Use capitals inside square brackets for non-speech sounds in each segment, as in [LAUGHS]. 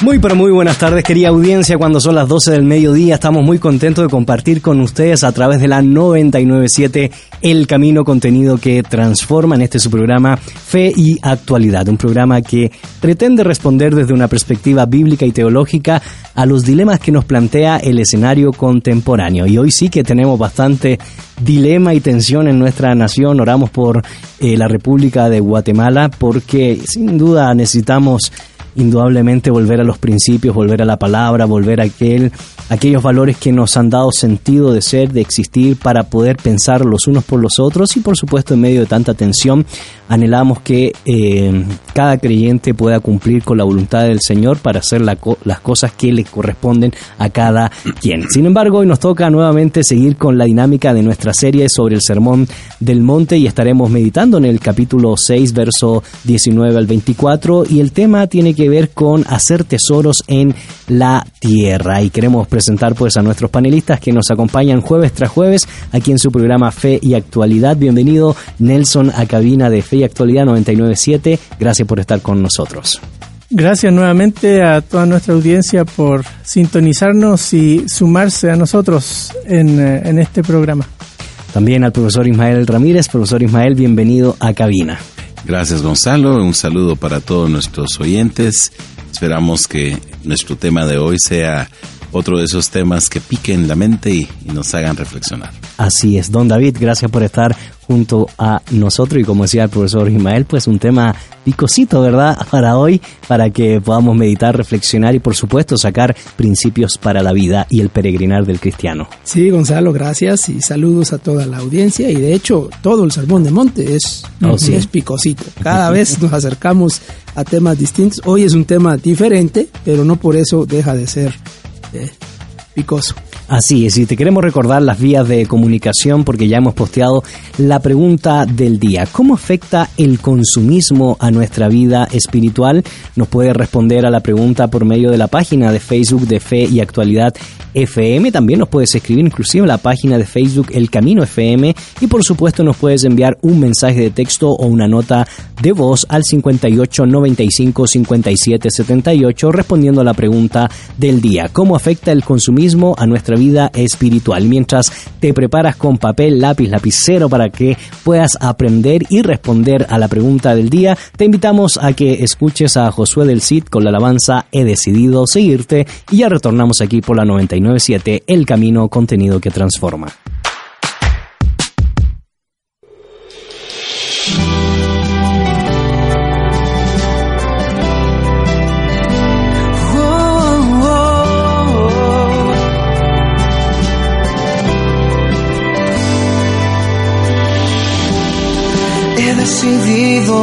Muy pero muy buenas tardes querida audiencia, cuando son las 12 del mediodía estamos muy contentos de compartir con ustedes a través de la 997 El Camino Contenido que transforma en este su programa Fe y Actualidad, un programa que pretende responder desde una perspectiva bíblica y teológica a los dilemas que nos plantea el escenario contemporáneo. Y hoy sí que tenemos bastante dilema y tensión en nuestra nación, oramos por eh, la República de Guatemala porque sin duda necesitamos indudablemente volver a los principios, volver a la palabra, volver a aquel, aquellos valores que nos han dado sentido de ser, de existir, para poder pensar los unos por los otros y por supuesto en medio de tanta tensión anhelamos que eh, cada creyente pueda cumplir con la voluntad del Señor para hacer las cosas que le corresponden a cada quien. Sin embargo, hoy nos toca nuevamente seguir con la dinámica de nuestra serie sobre el Sermón del Monte y estaremos meditando en el capítulo 6, verso 19 al 24 y el tema tiene que ver con hacer tesoros en la tierra y queremos presentar pues a nuestros panelistas que nos acompañan jueves tras jueves aquí en su programa Fe y Actualidad. Bienvenido Nelson a cabina de Fe y Actualidad 997. Gracias por estar con nosotros. Gracias nuevamente a toda nuestra audiencia por sintonizarnos y sumarse a nosotros en, eh, en este programa. También al profesor Ismael Ramírez. Profesor Ismael, bienvenido a cabina. Gracias Gonzalo, un saludo para todos nuestros oyentes. Esperamos que nuestro tema de hoy sea otro de esos temas que piquen la mente y, nos hagan reflexionar. Así es, don David, gracias por estar junto a nosotros y como decía el profesor Ismael, pues un tema picosito, ¿verdad? [LAUGHS] Para hoy, para que podamos meditar, reflexionar y por supuesto sacar principios para la vida y el peregrinar del cristiano. Sí, Gonzalo, gracias y saludos a toda la audiencia y de hecho todo el Sermón de Monte es, oh, es picosito. Cada [LAUGHS] vez nos acercamos a temas distintos. Hoy es un tema diferente, pero no por eso deja de ser eh, picoso. Así es, y te queremos recordar las vías de comunicación porque ya hemos posteado la pregunta del día. ¿Cómo afecta el consumismo a nuestra vida espiritual? Nos puede responder a la pregunta por medio de la página de Facebook de Fe y Actualidad FM. También nos puedes escribir inclusive en la página de Facebook El Camino FM y por supuesto nos puedes enviar un mensaje de texto o una nota de voz al 58 95 57 78 respondiendo a la pregunta del día. ¿Cómo afecta el consumismo a nuestra vida espiritual. Mientras te preparas con papel, lápiz, lapicero para que puedas aprender y responder a la pregunta del día, te invitamos a que escuches a Josué del Cid con la alabanza He decidido seguirte y ya retornamos aquí por la 997 El Camino Contenido que Transforma.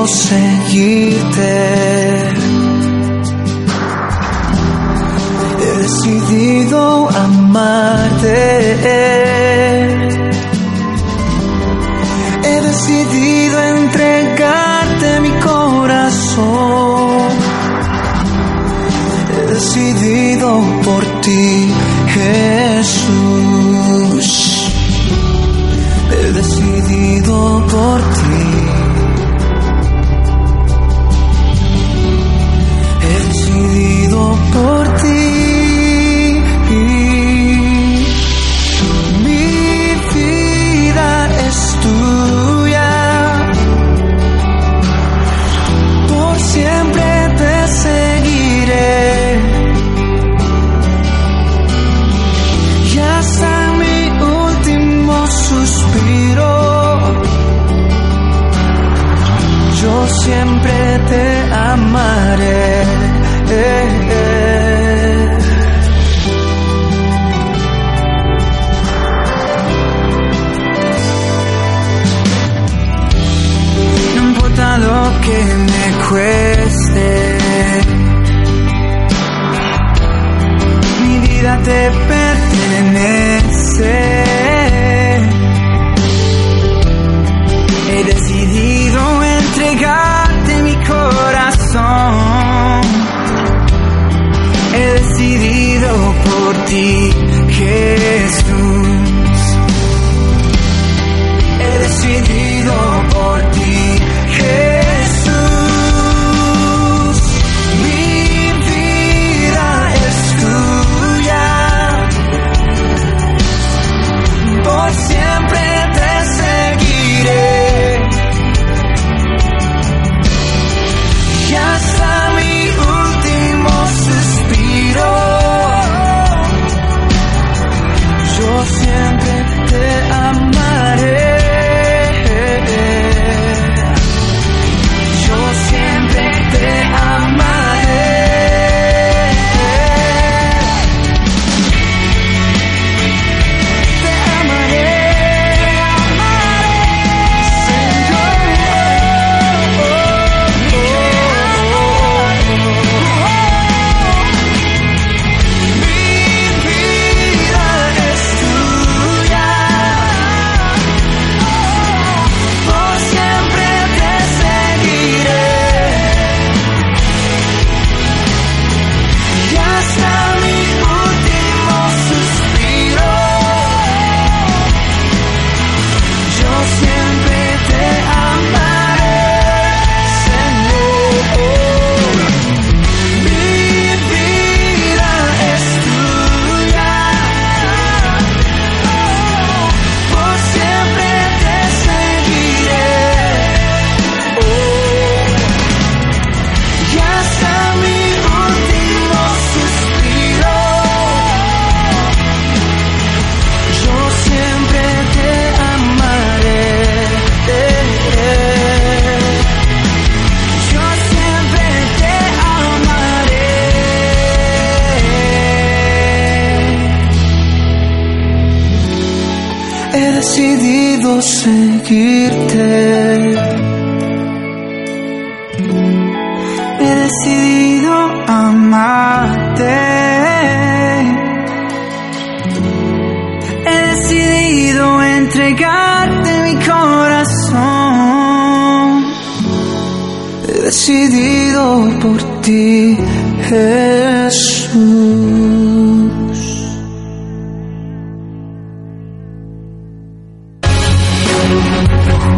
Seguirte. He decidido amarte.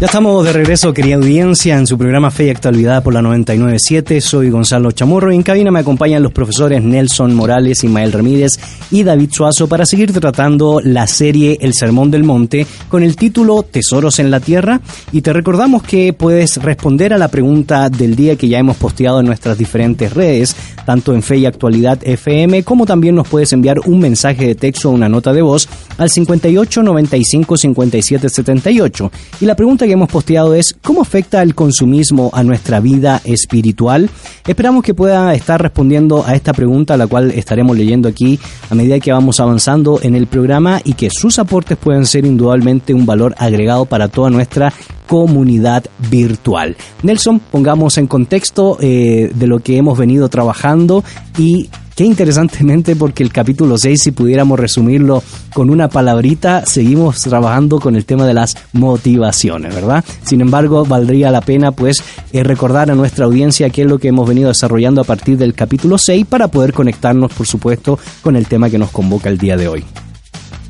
Ya estamos de regreso, querida audiencia, en su programa Fe y Actualidad por la 997. Soy Gonzalo Chamorro y en cabina me acompañan los profesores Nelson Morales, Ismael Ramírez y David Suazo para seguir tratando la serie El Sermón del Monte con el título Tesoros en la Tierra. Y te recordamos que puedes responder a la pregunta del día que ya hemos posteado en nuestras diferentes redes, tanto en Fe y Actualidad FM, como también nos puedes enviar un mensaje de texto o una nota de voz al 58 95 57 78. Y la pregunta que hemos posteado es ¿cómo afecta el consumismo a nuestra vida espiritual? Esperamos que pueda estar respondiendo a esta pregunta, la cual estaremos leyendo aquí a medida que vamos avanzando en el programa y que sus aportes pueden ser indudablemente un valor agregado para toda nuestra comunidad virtual. Nelson, pongamos en contexto eh, de lo que hemos venido trabajando y Qué interesantemente, porque el capítulo 6, si pudiéramos resumirlo con una palabrita, seguimos trabajando con el tema de las motivaciones, ¿verdad? Sin embargo, valdría la pena pues eh, recordar a nuestra audiencia qué es lo que hemos venido desarrollando a partir del capítulo 6 para poder conectarnos, por supuesto, con el tema que nos convoca el día de hoy.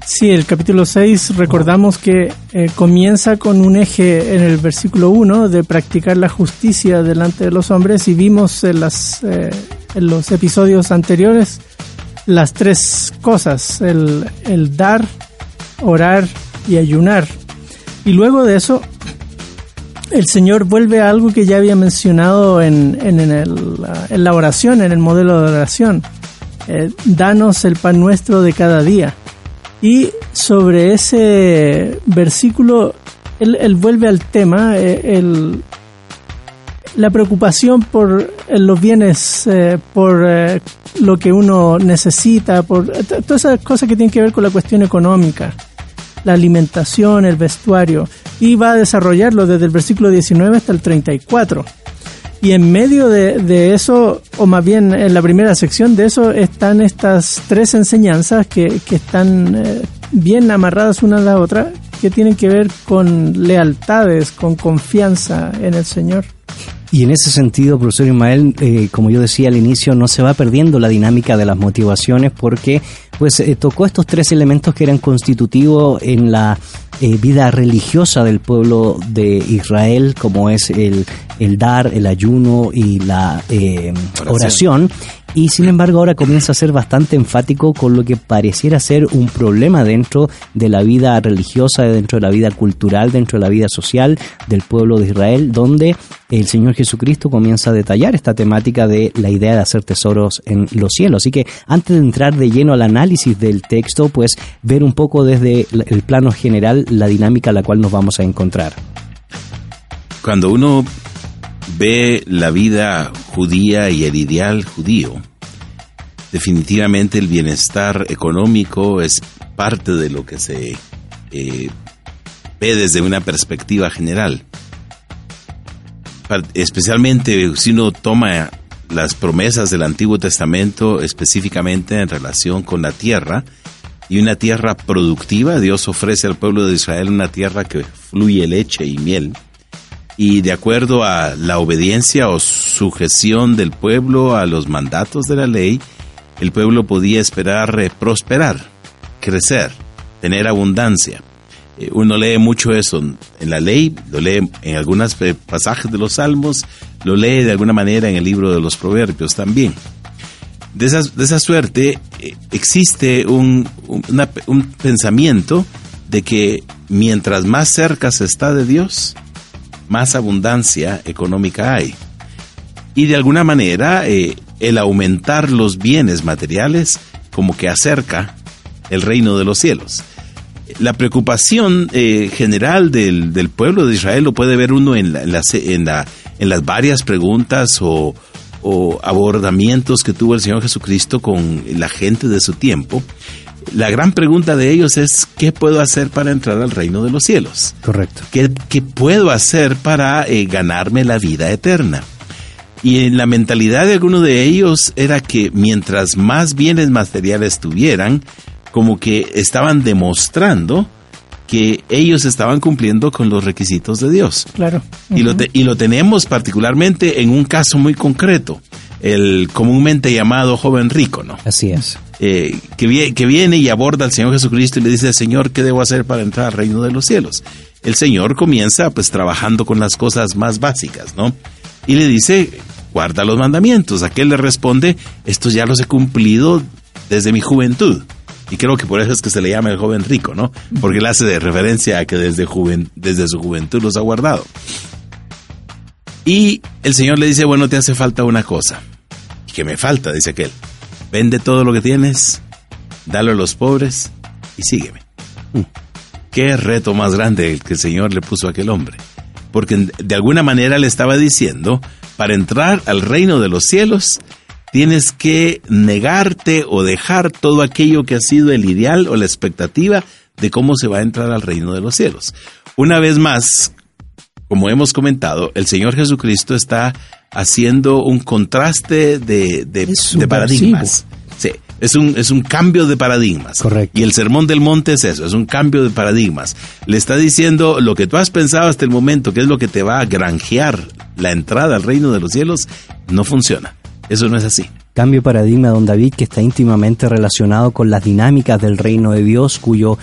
Sí, el capítulo 6 recordamos que eh, comienza con un eje en el versículo 1 de practicar la justicia delante de los hombres y vimos en, las, eh, en los episodios anteriores las tres cosas, el, el dar, orar y ayunar. Y luego de eso, el Señor vuelve a algo que ya había mencionado en, en, el, en la oración, en el modelo de oración. Eh, danos el pan nuestro de cada día. Y sobre ese versículo, él, él vuelve al tema, eh, el, la preocupación por eh, los bienes, eh, por eh, lo que uno necesita, por todas esas cosas que tienen que ver con la cuestión económica, la alimentación, el vestuario, y va a desarrollarlo desde el versículo 19 hasta el 34. Y en medio de, eso, o más bien en la primera sección de eso, están estas tres enseñanzas que, que están bien amarradas una a la otra, que tienen que ver con lealtades, con confianza en el Señor. Y en ese sentido, profesor Ismael, eh, como yo decía al inicio, no se va perdiendo la dinámica de las motivaciones porque pues eh, tocó estos tres elementos que eran constitutivos en la eh, vida religiosa del pueblo de Israel, como es el, el dar, el ayuno y la oración y sin embargo ahora comienza a ser bastante enfático con lo que pareciera ser un problema dentro de la vida religiosa, dentro de la vida cultural, dentro de la vida social del pueblo de Israel, donde el Señor Jesucristo comienza a detallar esta temática de la idea de hacer tesoros en los cielos. Así que antes de entrar de lleno al análisis del texto, pues ver un poco desde el plano general la dinámica a la cual nos vamos a encontrar. Cuando uno ve la vida judía y el ideal judío, definitivamente el bienestar económico es parte de lo que se eh, ve desde una perspectiva general. Especialmente si uno toma las promesas del Antiguo Testamento específicamente en relación con la tierra y una tierra productiva, Dios ofrece al pueblo de Israel una tierra que fluye leche y miel y de acuerdo a la obediencia o sujeción del pueblo a los mandatos de la ley, el pueblo podía esperar eh, prosperar, crecer, tener abundancia. Eh, uno lee mucho eso en la ley, lo lee en algunos eh, pasajes de los salmos, lo lee de alguna manera en el libro de los proverbios también. De esa, de esa suerte existe un, un pensamiento de que mientras más cerca se está de Dios, más abundancia económica hay. Y de alguna manera eh, el aumentar los bienes materiales como que acerca el reino de los cielos. La preocupación eh, general del, pueblo de Israel lo puede ver uno en, las, en, en las varias preguntas o abordamientos que tuvo el Señor Jesucristo con la gente de su tiempo la gran pregunta de ellos es, ¿qué puedo hacer para entrar al reino de los cielos? Correcto. ¿Qué, puedo hacer para eh, ganarme la vida eterna? Y en la mentalidad de algunos de ellos era que mientras más bienes materiales tuvieran, como que estaban demostrando que ellos estaban cumpliendo con los requisitos de Dios. Claro. y, lo y lo tenemos particularmente en un caso muy concreto, el comúnmente llamado joven rico, ¿no? Así es. Eh, que, viene y aborda al Señor Jesucristo y le dice, Señor, ¿qué debo hacer para entrar al reino de los cielos? El Señor comienza pues trabajando con las cosas más básicas, ¿no? Y le dice, guarda los mandamientos. Aquel le responde, estos ya los he cumplido desde mi juventud. Y creo que por eso es que se le llama el joven rico, ¿no? Porque él hace referencia a que desde, desde su juventud los ha guardado. Y el Señor le dice, bueno, te hace falta una cosa. ¿Y qué me falta? Dice aquel. Vende todo lo que tienes, dalo a los pobres y sígueme. Mm. Qué reto más grande el que el Señor le puso a aquel hombre. Porque de alguna manera le estaba diciendo, para entrar al reino de los cielos, tienes que negarte o dejar todo aquello que ha sido el ideal o la expectativa de cómo se va a entrar al reino de los cielos. Una vez más, como hemos comentado, el Señor Jesucristo está haciendo un contraste de, de, paradigmas. Sí, es un, es un cambio de paradigmas. Correcto. Y el sermón del monte es eso, es un cambio de paradigmas. Le está diciendo lo que tú has pensado hasta el momento, que es lo que te va a granjear la entrada al reino de los cielos, no funciona. Eso no es así. Cambio de paradigma, don David, que está íntimamente relacionado con las dinámicas del reino de Dios, cuyo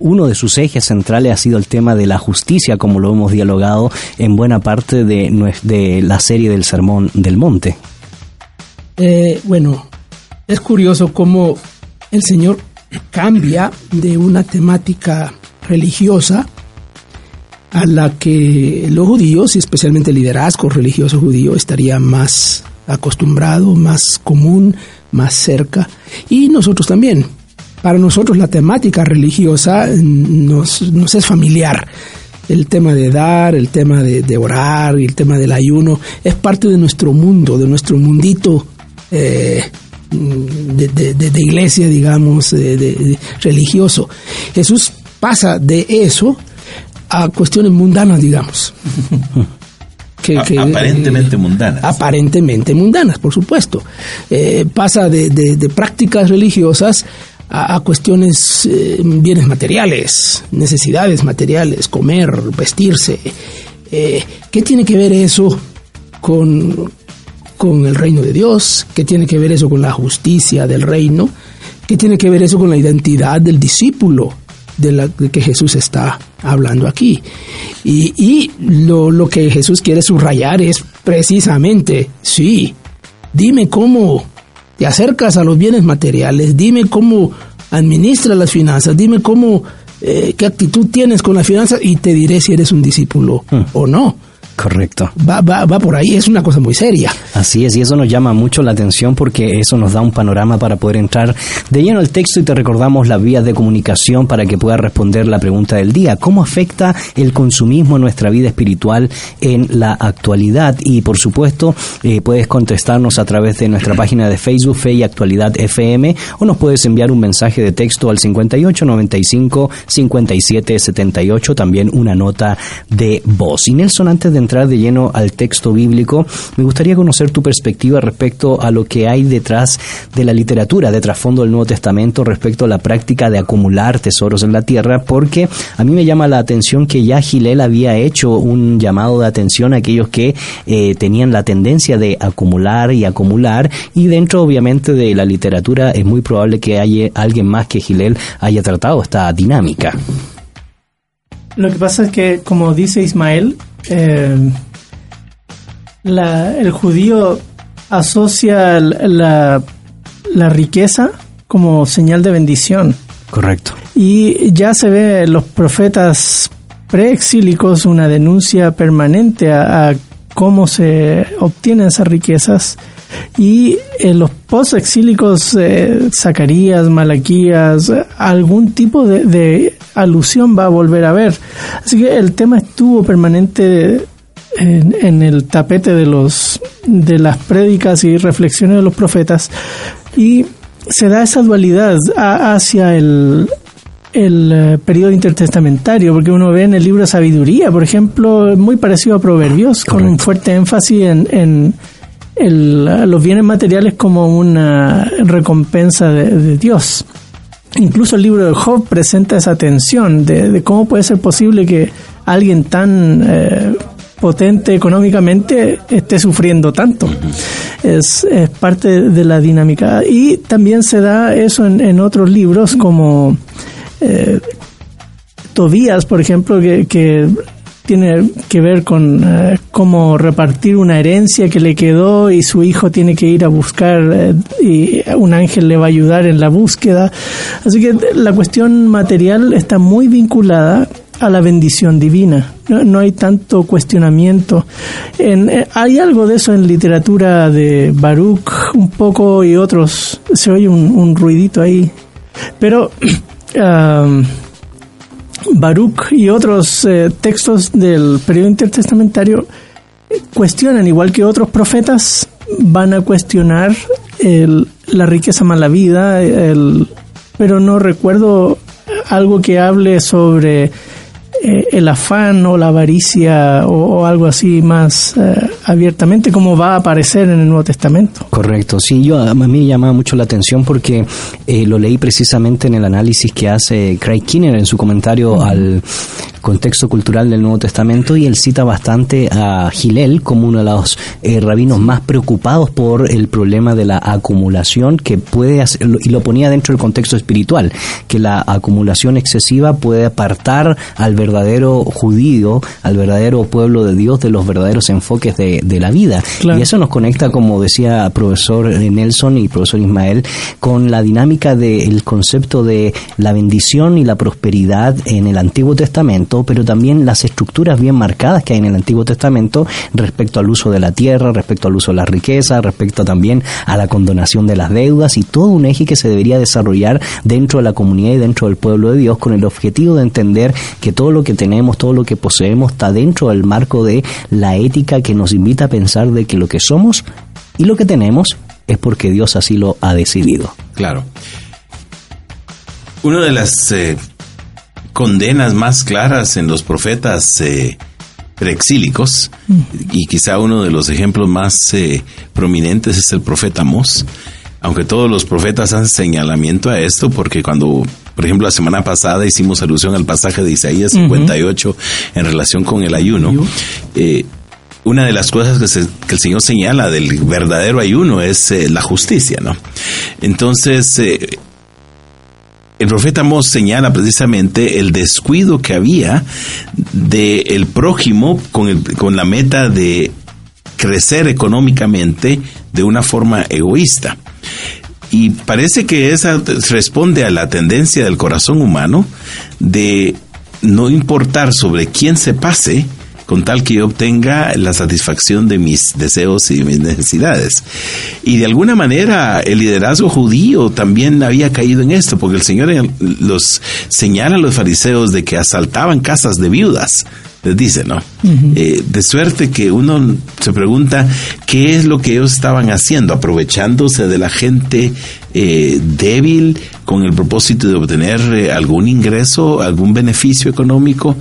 uno de sus ejes centrales ha sido el tema de la justicia, como lo hemos dialogado en buena parte de, la serie del Sermón del Monte. Eh, bueno, es curioso cómo el Señor cambia de una temática religiosa a la que los judíos, y especialmente el liderazgo religioso judío, estaría más acostumbrado, más común, más cerca, y nosotros también para nosotros la temática religiosa nos, es familiar. El tema de dar, el tema de, orar y el tema del ayuno es parte de nuestro mundo, de nuestro mundito eh, de, iglesia, digamos, de, religioso. Jesús pasa de eso a cuestiones mundanas, digamos. [LAUGHS] Que, aparentemente mundanas. Aparentemente mundanas, por supuesto. Eh, pasa de, prácticas religiosas a, cuestiones, eh, bienes materiales, necesidades materiales, comer, vestirse. Eh, ¿Qué tiene que ver eso con, con el reino de Dios? ¿Qué tiene que ver eso con la justicia del reino? ¿Qué tiene que ver eso con la identidad del discípulo de, la, que Jesús está hablando aquí? Y, y lo, lo que Jesús quiere subrayar es precisamente, sí, dime cómo te acercas a los bienes materiales, dime cómo administras las finanzas, dime cómo, eh, qué actitud tienes con las finanzas y te diré si eres un discípulo hmm. o no. Correcto. Va, va, va por ahí, es una cosa muy seria. Así es, y eso nos llama mucho la atención porque eso nos da un panorama para poder entrar de lleno al texto y te recordamos las vías de comunicación para que puedas responder la pregunta del día. ¿Cómo afecta el consumismo en nuestra vida espiritual en la actualidad? Y por supuesto, eh, puedes contestarnos a través de nuestra página de Facebook, Fe y Actualidad FM, o nos puedes enviar un mensaje de texto al 58 95 57 78, también una nota de voz. Y Nelson, antes de de lleno al texto bíblico, me gustaría conocer tu perspectiva respecto a lo que hay detrás de la literatura, de trasfondo del Nuevo Testamento, respecto a la práctica de acumular tesoros en la tierra, porque a mí me llama la atención que ya Gilel había hecho un llamado de atención a aquellos que eh, tenían la tendencia de acumular y acumular, y dentro obviamente de la literatura es muy probable que haya alguien más que Gilel haya tratado esta dinámica. Lo que pasa es que, como dice Ismael, eh, el judío asocia la, la, riqueza como señal de bendición. Correcto. Y ya se ve en los profetas preexílicos una denuncia permanente a, cómo se obtienen esas riquezas. Y en los post-exílicos, eh, Zacarías, Malaquías, algún tipo de, alusión va a volver a ver. Así que el tema estuvo permanente en, el tapete de los de las prédicas y reflexiones de los profetas y se da esa dualidad hacia el el eh, periodo intertestamentario, porque uno ve en el libro de sabiduría, por ejemplo, muy parecido a Proverbios, con un fuerte énfasis en, los bienes materiales como una recompensa de, Dios. Incluso el libro de Job presenta esa tensión de, cómo puede ser posible que alguien tan eh, potente económicamente esté sufriendo tanto. Es, parte de la dinámica. Y también se da eso en otros libros como eh, Tobías, por ejemplo, que, tiene que ver con eh, cómo repartir una herencia que le quedó y su hijo tiene que ir a buscar eh, y un ángel le va a ayudar en la búsqueda. Así que la cuestión material está muy vinculada a la bendición divina. No, hay tanto cuestionamiento. En, hay algo de eso en literatura de Baruch un poco y otros. Se oye un ruidito ahí. Pero Um, Baruch y otros eh, textos del periodo intertestamentario cuestionan, igual que otros profetas, van a cuestionar la riqueza mala vida, pero no recuerdo algo que hable sobre eh, el afán o la avaricia o, algo así más eh, abiertamente como va a aparecer en el Nuevo Testamento. Correcto, sí, yo a mí me llama mucho la atención porque eh, lo leí precisamente en el análisis que hace Craig Kinner en su comentario al contexto cultural del Nuevo Testamento y él cita bastante a Gilel como uno de los rabinos más preocupados por el problema de la acumulación que puede hacer, y lo ponía dentro del contexto espiritual, que la acumulación excesiva puede apartar al verdadero judío, al verdadero pueblo de Dios, de los verdaderos enfoques de, la vida. Y eso nos conecta, como decía profesor Nelson y profesor Ismael, con la dinámica del concepto de la bendición y la prosperidad en el Antiguo Testamento, pero también las estructuras bien marcadas que hay en el Antiguo Testamento respecto al uso de la tierra, respecto al uso de la riqueza, respecto también a la condonación de las deudas y todo un eje que se debería desarrollar dentro de la comunidad y dentro del pueblo de Dios con el objetivo de entender que todo lo que tenemos, todo lo que poseemos está dentro del marco de la ética que nos invita a pensar de que lo que somos y lo que tenemos es porque Dios así lo ha decidido. Claro. Una de las eh, condenas más claras en los profetas eh, preexílicos, y quizá uno de los ejemplos más eh, prominentes es el profeta Mos, aunque todos los profetas hacen señalamiento a esto, porque cuando, por ejemplo, la semana pasada hicimos alusión al pasaje de Isaías 58 en relación con el ayuno, eh, una de las cosas que, el Señor señala del verdadero ayuno es eh, la justicia, ¿no? Entonces, eh, el profeta Mos señala precisamente el descuido que había del el prójimo con, el, con la meta de crecer económicamente de una forma egoísta. Y parece que esa responde a la tendencia del corazón humano de no importar sobre quién se pase, con tal que yo obtenga la satisfacción de mis deseos y mis necesidades. Y de alguna manera el liderazgo judío también había caído en esto, porque el Señor los señala a los fariseos de que asaltaban casas de viudas les dice, ¿no? Eh, de suerte que uno se pregunta qué es lo que ellos estaban haciendo, aprovechándose de la gente eh, débil con el propósito de obtener eh, algún ingreso, algún beneficio económico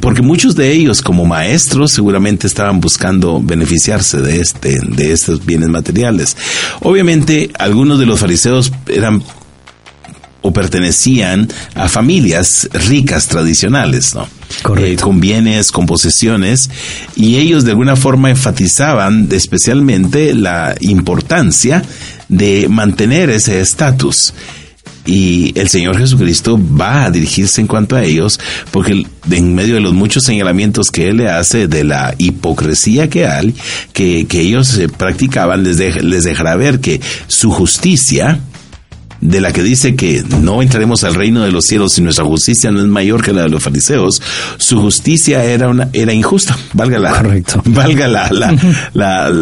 porque muchos de ellos como maestros seguramente estaban buscando beneficiarse de este de estos bienes materiales. Obviamente algunos de los fariseos eran o pertenecían a familias ricas tradicionales, ¿no? Eh, con bienes, con posesiones, y ellos de alguna forma enfatizaban especialmente la importancia de mantener ese estatus. Y el Señor Jesucristo va a dirigirse en cuanto a ellos, porque en medio de los muchos señalamientos que Él le hace de la hipocresía que hay, que, que ellos eh, practicaban, les, les dejará ver que su justicia, de la que dice que no entraremos al reino de los cielos si nuestra justicia no es mayor que la de los fariseos, su justicia era una era injusta, valga la [LAUGHS] valga la la,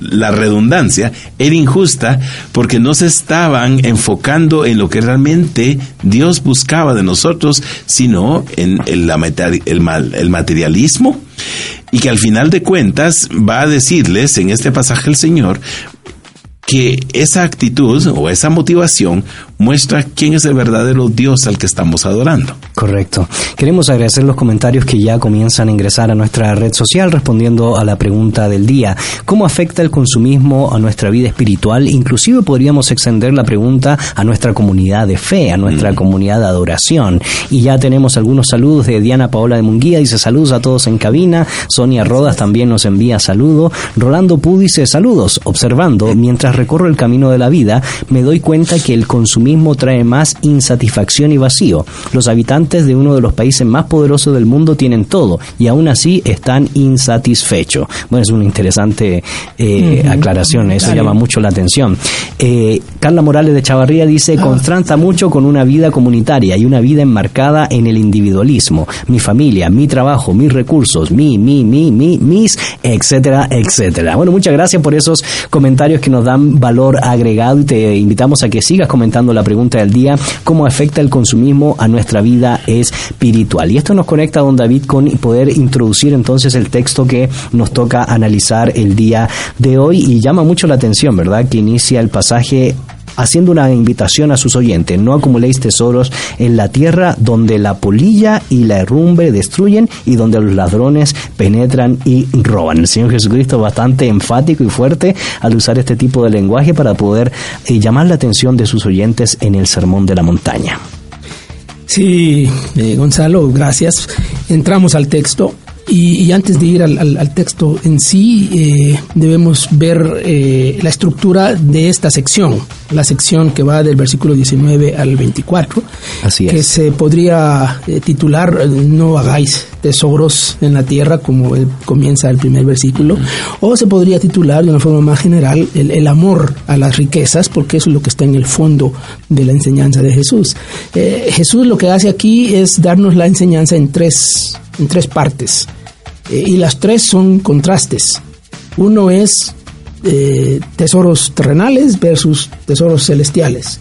la, redundancia, era injusta porque no se estaban enfocando en lo que realmente Dios buscaba de nosotros, sino en el, la, el, el materialismo. Y que al final de cuentas va a decirles en este pasaje el Señor que esa actitud o esa motivación muestra quién es el verdadero Dios al que estamos adorando. Correcto. Queremos agradecer los comentarios que ya comienzan a ingresar a nuestra red social respondiendo a la pregunta del día. ¿Cómo afecta el consumismo a nuestra vida espiritual? Inclusive podríamos extender la pregunta a nuestra comunidad de fe, a nuestra mm. comunidad de adoración. Y ya tenemos algunos saludos de Diana Paola de Munguía, dice saludos a todos en cabina. Sonia Rodas también nos envía saludos. Rolando Pú dice saludos, observando, mientras recorro el camino de la vida, me doy cuenta que el consumismo trae más insatisfacción y vacío. Los habitantes de uno de los países más poderosos del mundo tienen todo y aún así están insatisfechos. Bueno, es una interesante eh, aclaración, eso llama mucho la atención. Eh, Carla Morales de Chavarría dice, ah. contrasta mucho con una vida comunitaria y una vida enmarcada en el individualismo. Mi familia, mi trabajo, mis recursos, mi, mi, mi, mi, mis, etcétera, etcétera. Bueno, muchas gracias por esos comentarios que nos dan valor agregado y te invitamos a que sigas comentando la pregunta del día, ¿cómo afecta el consumismo a nuestra vida espiritual? Y esto nos conecta, don David, con poder introducir entonces el texto que nos toca analizar el día de hoy y llama mucho la atención, ¿verdad? Que inicia el pasaje haciendo una invitación a sus oyentes, no acumuléis tesoros en la tierra donde la polilla y la herrumbre destruyen y donde los ladrones penetran y roban. El Señor Jesucristo bastante enfático y fuerte al usar este tipo de lenguaje para poder eh, llamar la atención de sus oyentes en el Sermón de la Montaña. Sí, eh, Gonzalo, gracias. Entramos al texto. Y, antes de ir al, texto en sí, eh, debemos ver eh, la estructura de esta sección, la sección que va del versículo 19 al 24, Así que se podría eh, titular No hagáis tesoros en la tierra, como comienza el primer versículo, o se podría titular de una forma más general el, el, amor a las riquezas, porque eso es lo que está en el fondo de la enseñanza de Jesús. Jesús lo que hace aquí es darnos la enseñanza en tres en tres partes. Eh, y las tres son contrastes. Uno es eh, tesoros terrenales versus tesoros celestiales.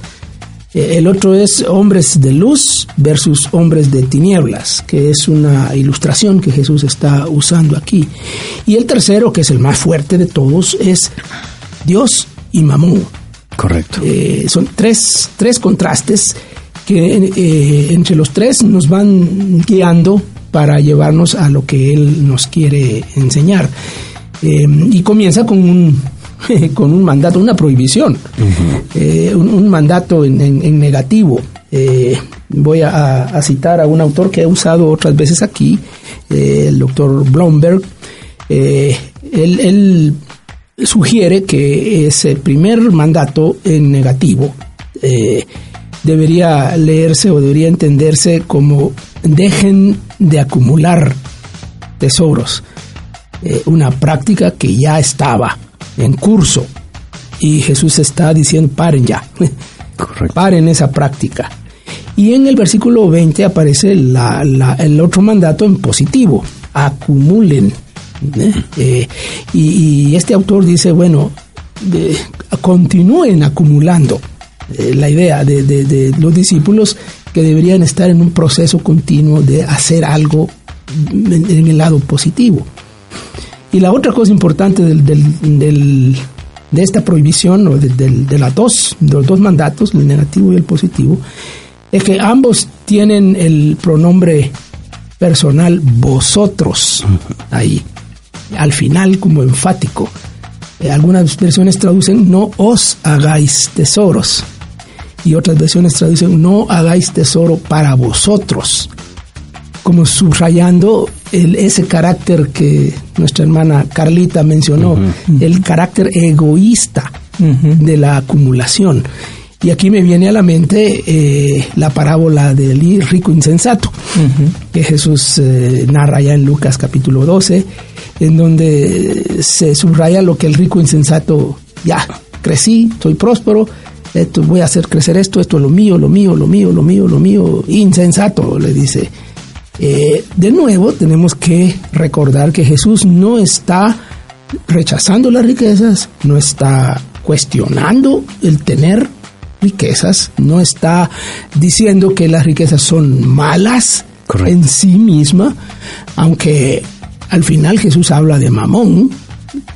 Eh, el otro es hombres de luz versus hombres de tinieblas, que es una ilustración que Jesús está usando aquí. Y el tercero, que es el más fuerte de todos, es Dios y Mamón. Correcto. Son tres, tres contrastes que entre los tres nos van guiando para llevarnos a lo que él nos quiere enseñar. Eh, y comienza con un, [LAUGHS] con un mandato, una prohibición, un, mandato en, negativo. voy a, citar a un autor que he usado otras veces aquí, el doctor Blomberg. él sugiere que ese primer mandato en negativo eh, debería leerse o debería entenderse como dejen de acumular tesoros, eh, una práctica que ya estaba en curso y Jesús está diciendo paren ya, [LAUGHS] paren esa práctica. Y en el versículo 20 aparece el otro mandato en positivo, acumulen ¿eh? Eh, y, este autor dice, bueno, continúen acumulando la idea de, los discípulos que deberían estar en un proceso continuo de hacer algo en, el lado positivo. Y la otra cosa importante de esta prohibición, o de, las dos, de los dos mandatos, el negativo y el positivo, es que ambos tienen el pronombre personal vosotros ahí al final como enfático. Eh, algunas versiones traducen no os hagáis tesoros y otras versiones traducen no hagáis tesoro para vosotros, como subrayando el, ese carácter que nuestra hermana Carlita mencionó, el carácter egoísta de la acumulación. Y aquí me viene a la mente eh, la parábola del rico insensato, que Jesús eh, narra ya en Lucas capítulo 12, en donde se subraya lo que el rico insensato, ya, crecí, soy próspero, esto, voy a hacer crecer esto, esto es lo mío, lo mío, lo mío, lo mío, lo mío, insensato, le dice. Eh, de nuevo, tenemos que recordar que Jesús no está rechazando las riquezas, no está cuestionando el tener riquezas, no está diciendo que las riquezas son malas en sí misma, aunque al final Jesús habla de Mamón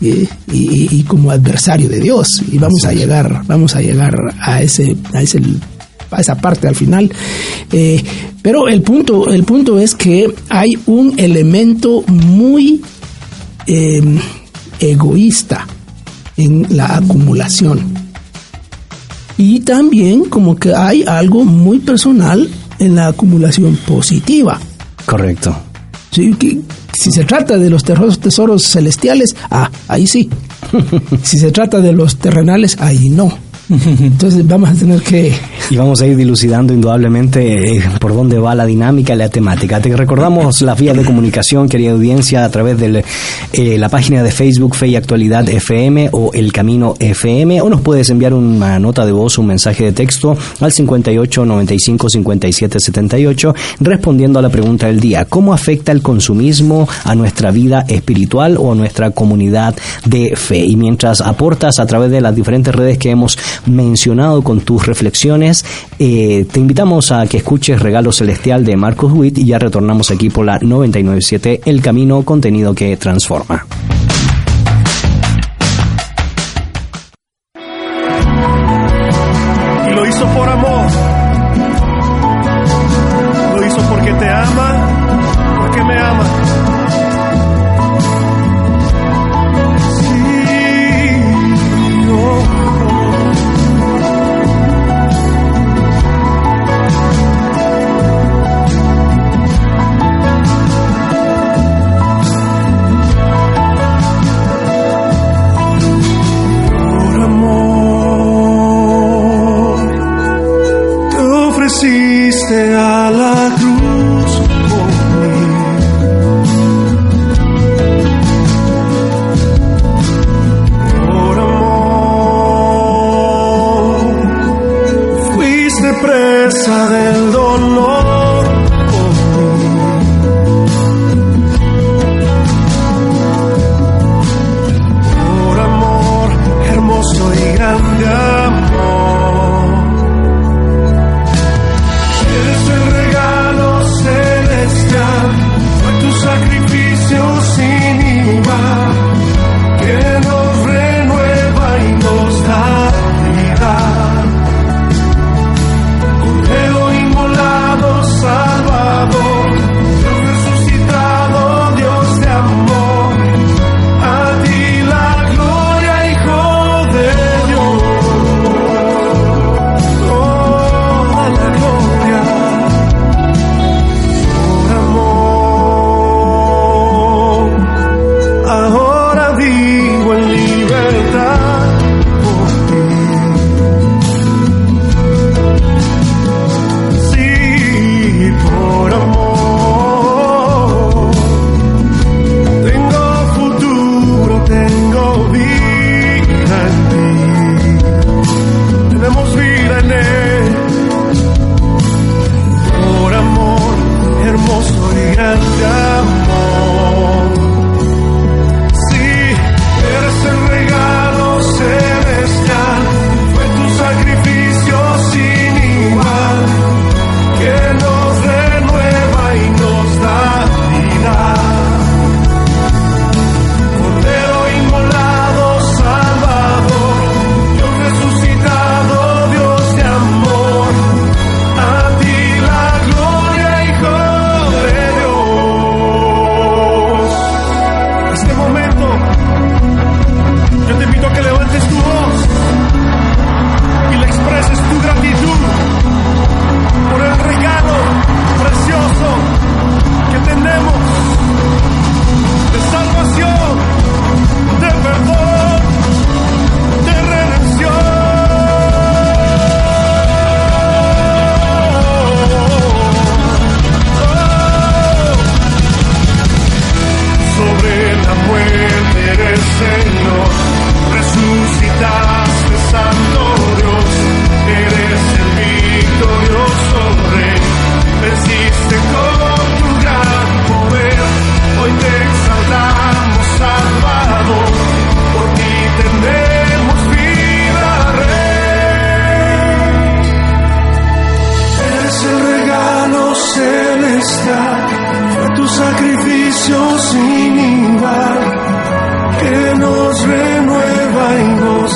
y, como adversario de Dios y vamos a llegar, vamos a llegar a ese, a ese a esa parte al final. Eh, pero el punto, el punto es que hay un elemento muy em, egoísta en la acumulación. Y también como que hay algo muy personal en la acumulación positiva. Correcto. Sí, que, si se trata de los tesoros, tesoros celestiales, ah, ahí sí. [LAUGHS] si se trata de los terrenales, ahí no. Entonces vamos a tener que... Y vamos a ir dilucidando indudablemente eh, por dónde va la dinámica y la temática. Te recordamos las vías de comunicación, querida audiencia, a través de eh, la página de Facebook Fe y Actualidad FM o El Camino FM, o nos puedes enviar una nota de voz, un mensaje de texto al 58 95 57 78, respondiendo a la pregunta del día, ¿cómo afecta el consumismo a nuestra vida espiritual o a nuestra comunidad de fe? Y mientras aportas a través de las diferentes redes que hemos mencionado con tus reflexiones. Eh, te invitamos a que escuches Regalo Celestial de Marcos Witt y ya retornamos aquí por la 997 El Camino, contenido que transforma.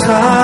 sky.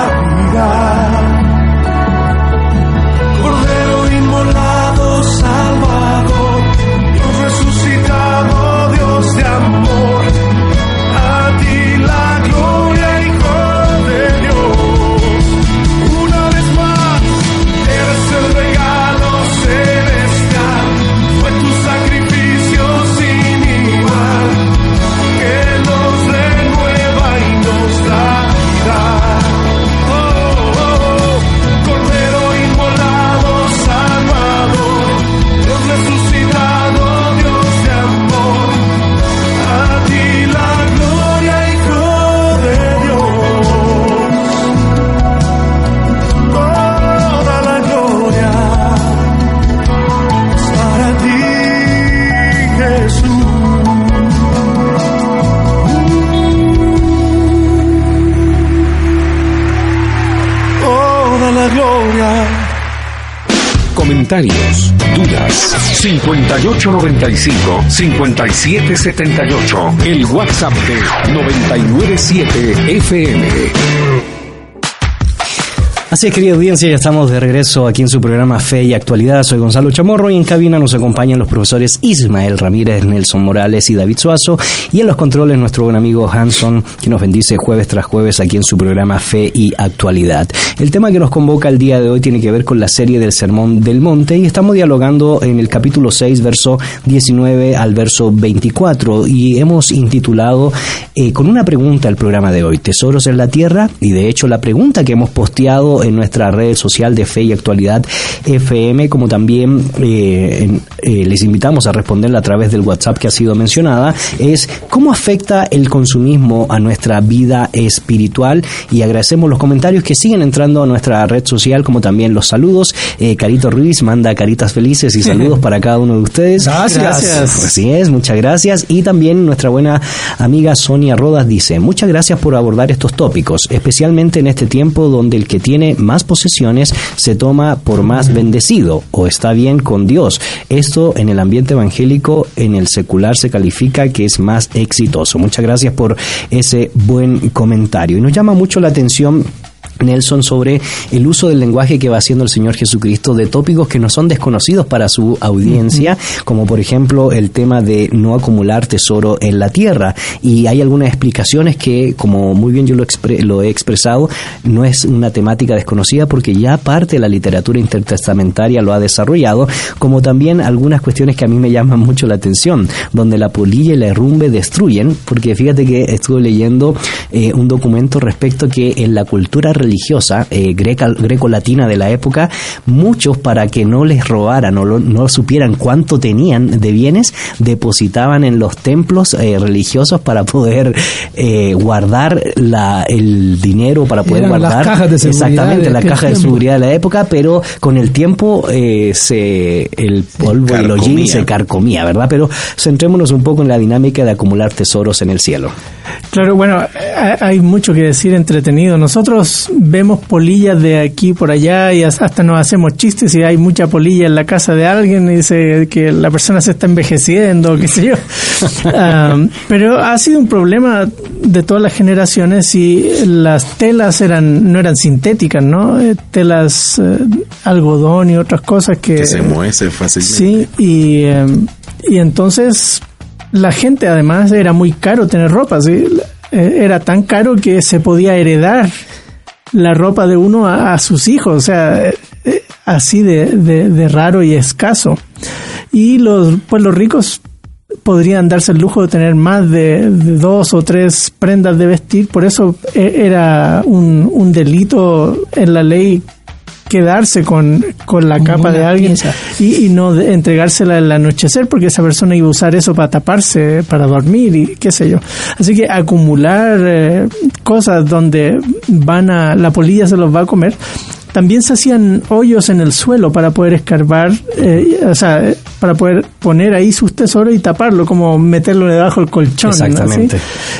5895-5778. El WhatsApp de 997 FM. Así es, querida audiencia, ya estamos de regreso aquí en su programa Fe y Actualidad. Soy Gonzalo Chamorro y en cabina nos acompañan los profesores Ismael Ramírez, Nelson Morales y David Suazo. Y en los controles nuestro buen amigo Hanson, que nos bendice jueves tras jueves aquí en su programa Fe y Actualidad. El tema que nos convoca el día de hoy tiene que ver con la serie del Sermón del Monte y estamos dialogando en el capítulo 6, verso 19 al verso 24 y hemos intitulado eh, con una pregunta el programa de hoy, Tesoros en la Tierra y de hecho la pregunta que hemos posteado en nuestra red social de Fe y Actualidad FM, como también eh, eh, les invitamos a responderla a través del WhatsApp que ha sido mencionada, es cómo afecta el consumismo a nuestra vida espiritual y agradecemos los comentarios que siguen entrando a nuestra red social, como también los saludos. Eh, Carito Ruiz manda caritas felices y saludos [LAUGHS] para cada uno de ustedes. Gracias. Así es, muchas gracias. Y también nuestra buena amiga Sonia Rodas dice, muchas gracias por abordar estos tópicos, especialmente en este tiempo donde el que tiene más posesiones se toma por más bendecido o está bien con Dios. Esto en el ambiente evangélico, en el secular se califica que es más exitoso. Muchas gracias por ese buen comentario. Y nos llama mucho la atención Nelson sobre el uso del lenguaje que va haciendo el Señor Jesucristo de tópicos que no son desconocidos para su audiencia, como por ejemplo el tema de no acumular tesoro en la tierra. Y hay algunas explicaciones que, como muy bien yo lo, lo he expresado, no es una temática desconocida porque ya parte de la literatura intertestamentaria lo ha desarrollado, como también algunas cuestiones que a mí me llaman mucho la atención, donde la polilla y la herrumbe destruyen, porque fíjate que estuve leyendo eh, un documento respecto que en la cultura religiosa eh, greca, greco-latina de la época, muchos para que no les robaran o no supieran cuánto tenían de bienes, depositaban en los templos eh, religiosos para poder eh, guardar la, el dinero, para poder guardar las cajas de seguridad exactamente las cajas de seguridad de la época, pero con el tiempo se el polvo y el hollín se carcomía, ¿verdad? Pero centrémonos un poco en la dinámica de acumular tesoros en el cielo. Claro, bueno, hay mucho que decir entretenido. Nosotros vemos polillas de aquí por allá y hasta nos hacemos chistes y hay mucha polilla en la casa de alguien y dice que la persona se está envejeciendo, qué sé yo. [LAUGHS] pero ha sido un problema de todas las generaciones y las telas eran no eran sintéticas, ¿no? Eh, telas eh, algodón y otras cosas que, que se muecen fácilmente. Sí, y, em, y entonces la gente además era muy caro tener ropa. Eh, era tan caro que se podía heredar la ropa de uno a, sus hijos, o sea, eh, eh, así de, de, raro y escaso. Y los, pues los ricos podrían darse el lujo de tener más de, dos o tres prendas de vestir, por eso era un, un delito en la ley quedarse con, con la capa de alguien y, y, no entregársela al anochecer porque esa persona iba a usar eso para taparse, para dormir y qué sé yo. Así que acumular eh, cosas donde van a, la polilla se los va a comer también se hacían hoyos en el suelo para poder escarbar, eh, o sea, para poder poner ahí sus tesoros y taparlo, como meterlo debajo del colchón. Exactamente.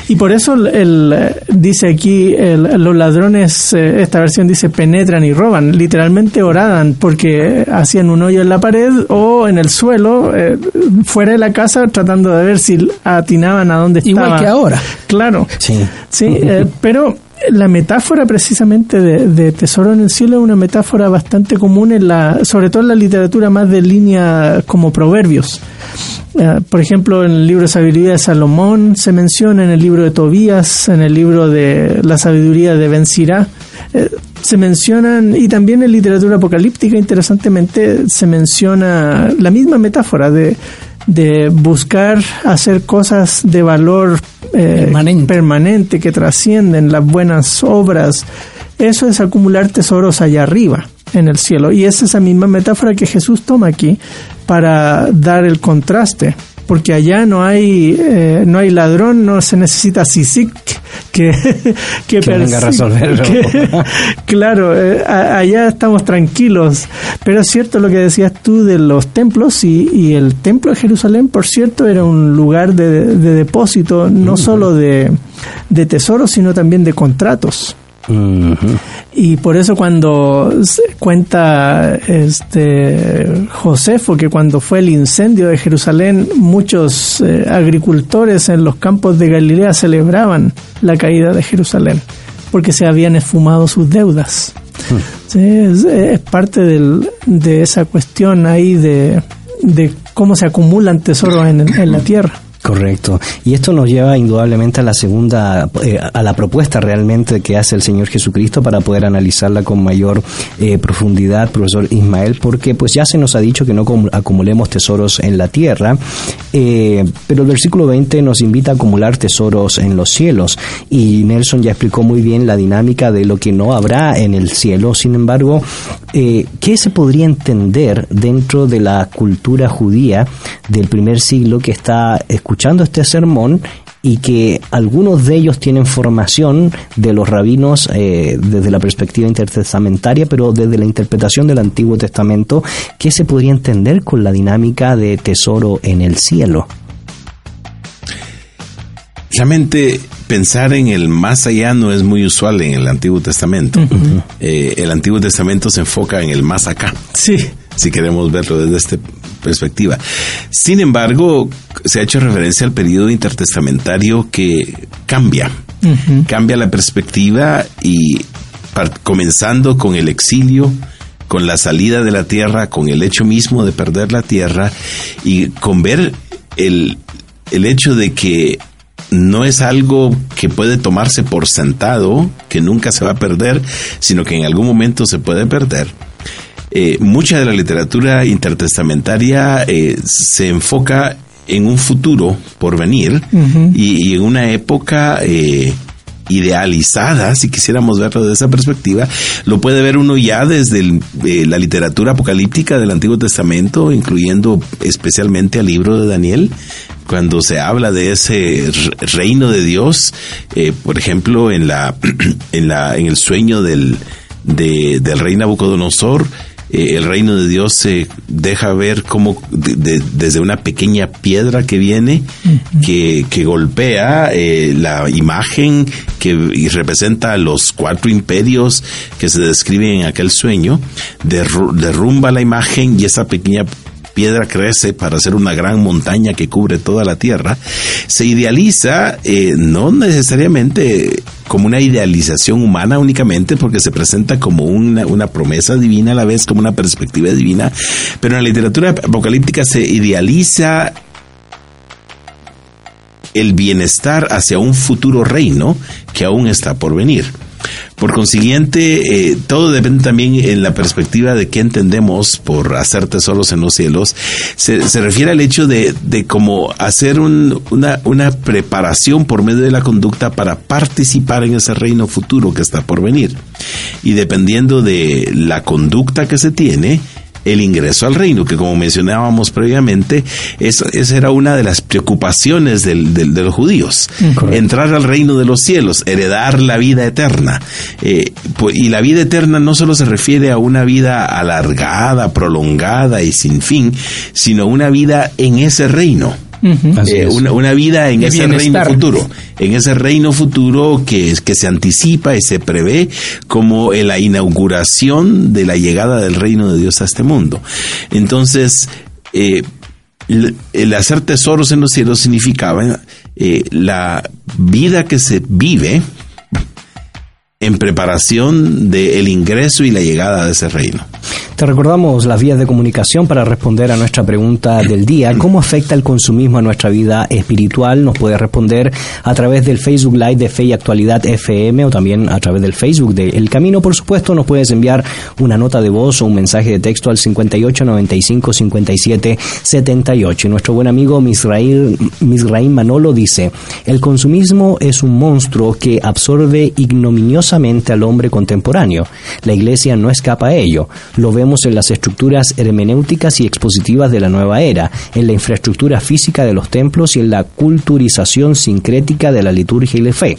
Y por eso el, dice aquí, los ladrones, eh, esta versión dice penetran y roban, literalmente oraban porque hacían un hoyo en la pared o en el suelo, eh, fuera de la casa, tratando de ver si atinaban a dónde estaban. Igual que ahora. Claro. Sí. Sí, [LAUGHS] pero la metáfora precisamente de, tesoro en el cielo es una metáfora bastante común en la, sobre todo en la literatura más de línea como proverbios. Eh, por ejemplo, en el libro de sabiduría de Salomón se menciona, en el libro de Tobías, en el libro de la sabiduría de Ben Sirá, eh, se mencionan, y también en literatura apocalíptica, interesantemente, se menciona la misma metáfora de de buscar hacer cosas de valor eh, permanente. que trascienden las buenas obras. Eso es acumular tesoros allá arriba, en el cielo. Y es esa misma metáfora que Jesús toma aquí para dar el contraste porque allá no hay eh, no hay ladrón, no se necesita sisik [LAUGHS] que que, venga a resolverlo. [LAUGHS] claro, eh, allá estamos tranquilos, pero es cierto lo que decías tú de los templos y, y el templo de Jerusalén, por cierto, era un lugar de, de depósito no solo de, de tesoros, sino también de contratos. Y por eso cuando cuenta este Josefo que cuando fue el incendio de Jerusalén, muchos eh, agricultores en los campos de Galilea celebraban la caída de Jerusalén porque se habían esfumado sus deudas. Hmm. es, parte de esa cuestión ahí de, cómo se acumulan tesoros en la tierra. Correcto. Y esto nos lleva indudablemente a la segunda, eh, a la propuesta realmente que hace el Señor Jesucristo para poder analizarla con mayor eh, profundidad, profesor Ismael, porque pues ya se nos ha dicho que no acumulemos tesoros en la tierra, eh, pero el versículo 20 nos invita a acumular tesoros en los cielos. Y Nelson ya explicó muy bien la dinámica de lo que no habrá en el cielo. Sin embargo, ¿qué se podría entender dentro de la cultura judía del primer siglo que está escuchando escuchando este sermón y que algunos de ellos tienen formación de los rabinos eh, desde la perspectiva intertestamentaria, pero desde la interpretación del Antiguo Testamento, ¿qué se podría entender con la dinámica de tesoro en el cielo? Realmente pensar en el más allá no es muy usual en el Antiguo Testamento. Eh, el Antiguo Testamento se enfoca en el más acá. Sí. Si queremos verlo desde este perspectiva. Sin embargo, se ha hecho referencia al periodo intertestamentario que cambia, cambia la perspectiva y comenzando con el exilio, con la salida de la tierra, con el hecho mismo de perder la tierra y con ver el, el hecho de que no es algo que puede tomarse por sentado, que nunca se va a perder, sino que en algún momento se puede perder eh, mucha de la literatura intertestamentaria eh, se enfoca en un futuro por venir y, en una época eh, idealizada, si quisiéramos verlo desde esa perspectiva, lo puede ver uno ya desde la literatura apocalíptica del Antiguo Testamento, incluyendo especialmente al libro de Daniel, cuando se habla de ese reino de Dios, por ejemplo, en la, [CLEARS THROAT] en la, en el sueño del, del rey Nabucodonosor, eh, el reino de Dios se deja ver como desde una pequeña piedra que viene, que, golpea eh, la imagen que representa los cuatro imperios que se describen en aquel sueño, derrumba la imagen y esa pequeña piedra crece para ser una gran montaña que cubre toda la tierra, se idealiza eh, no necesariamente como una idealización humana únicamente porque se presenta como una, una promesa divina a la vez, como una perspectiva divina, pero en la literatura apocalíptica se idealiza el bienestar hacia un futuro reino que aún está por venir. Por consiguiente, eh, todo depende también en la perspectiva de qué entendemos por hacer tesoros en los cielos. Se, refiere al hecho de, de como hacer una, una preparación por medio de la conducta para participar en ese reino futuro que está por venir. Y dependiendo de la conducta que se tiene, el ingreso al reino, que como mencionábamos previamente, esa era una de las preocupaciones de los judíos. Entrar al reino de los cielos, heredar la vida eterna. Eh, pues, y la vida eterna no solo se refiere a una vida alargada, prolongada y sin fin, sino una vida en ese reino. Eh, una, vida en ese reino futuro, en ese reino futuro que, que se anticipa y se prevé como la inauguración de la llegada del reino de Dios a este mundo. Entonces, eh, el, hacer tesoros en los cielos significaba eh, la vida que se vive en preparación del ingreso y la llegada de ese reino. Te recordamos las vías de comunicación para responder a nuestra pregunta del día. ¿Cómo afecta el consumismo a nuestra vida espiritual? Nos puede responder a través del Facebook Live de Fe y Actualidad FM o también a través del Facebook de El Camino. Por supuesto, nos puedes enviar una nota de voz o un mensaje de texto al 58 95 57 78. Y nuestro buen amigo Misraim, Misraim Manolo dice, el consumismo es un monstruo que absorbe ignominiosamente al hombre contemporáneo. La iglesia no escapa a ello. Lo vemos en las estructuras hermenéuticas y expositivas de la nueva era, en la infraestructura física de los templos y en la culturización sincrética de la liturgia y la fe.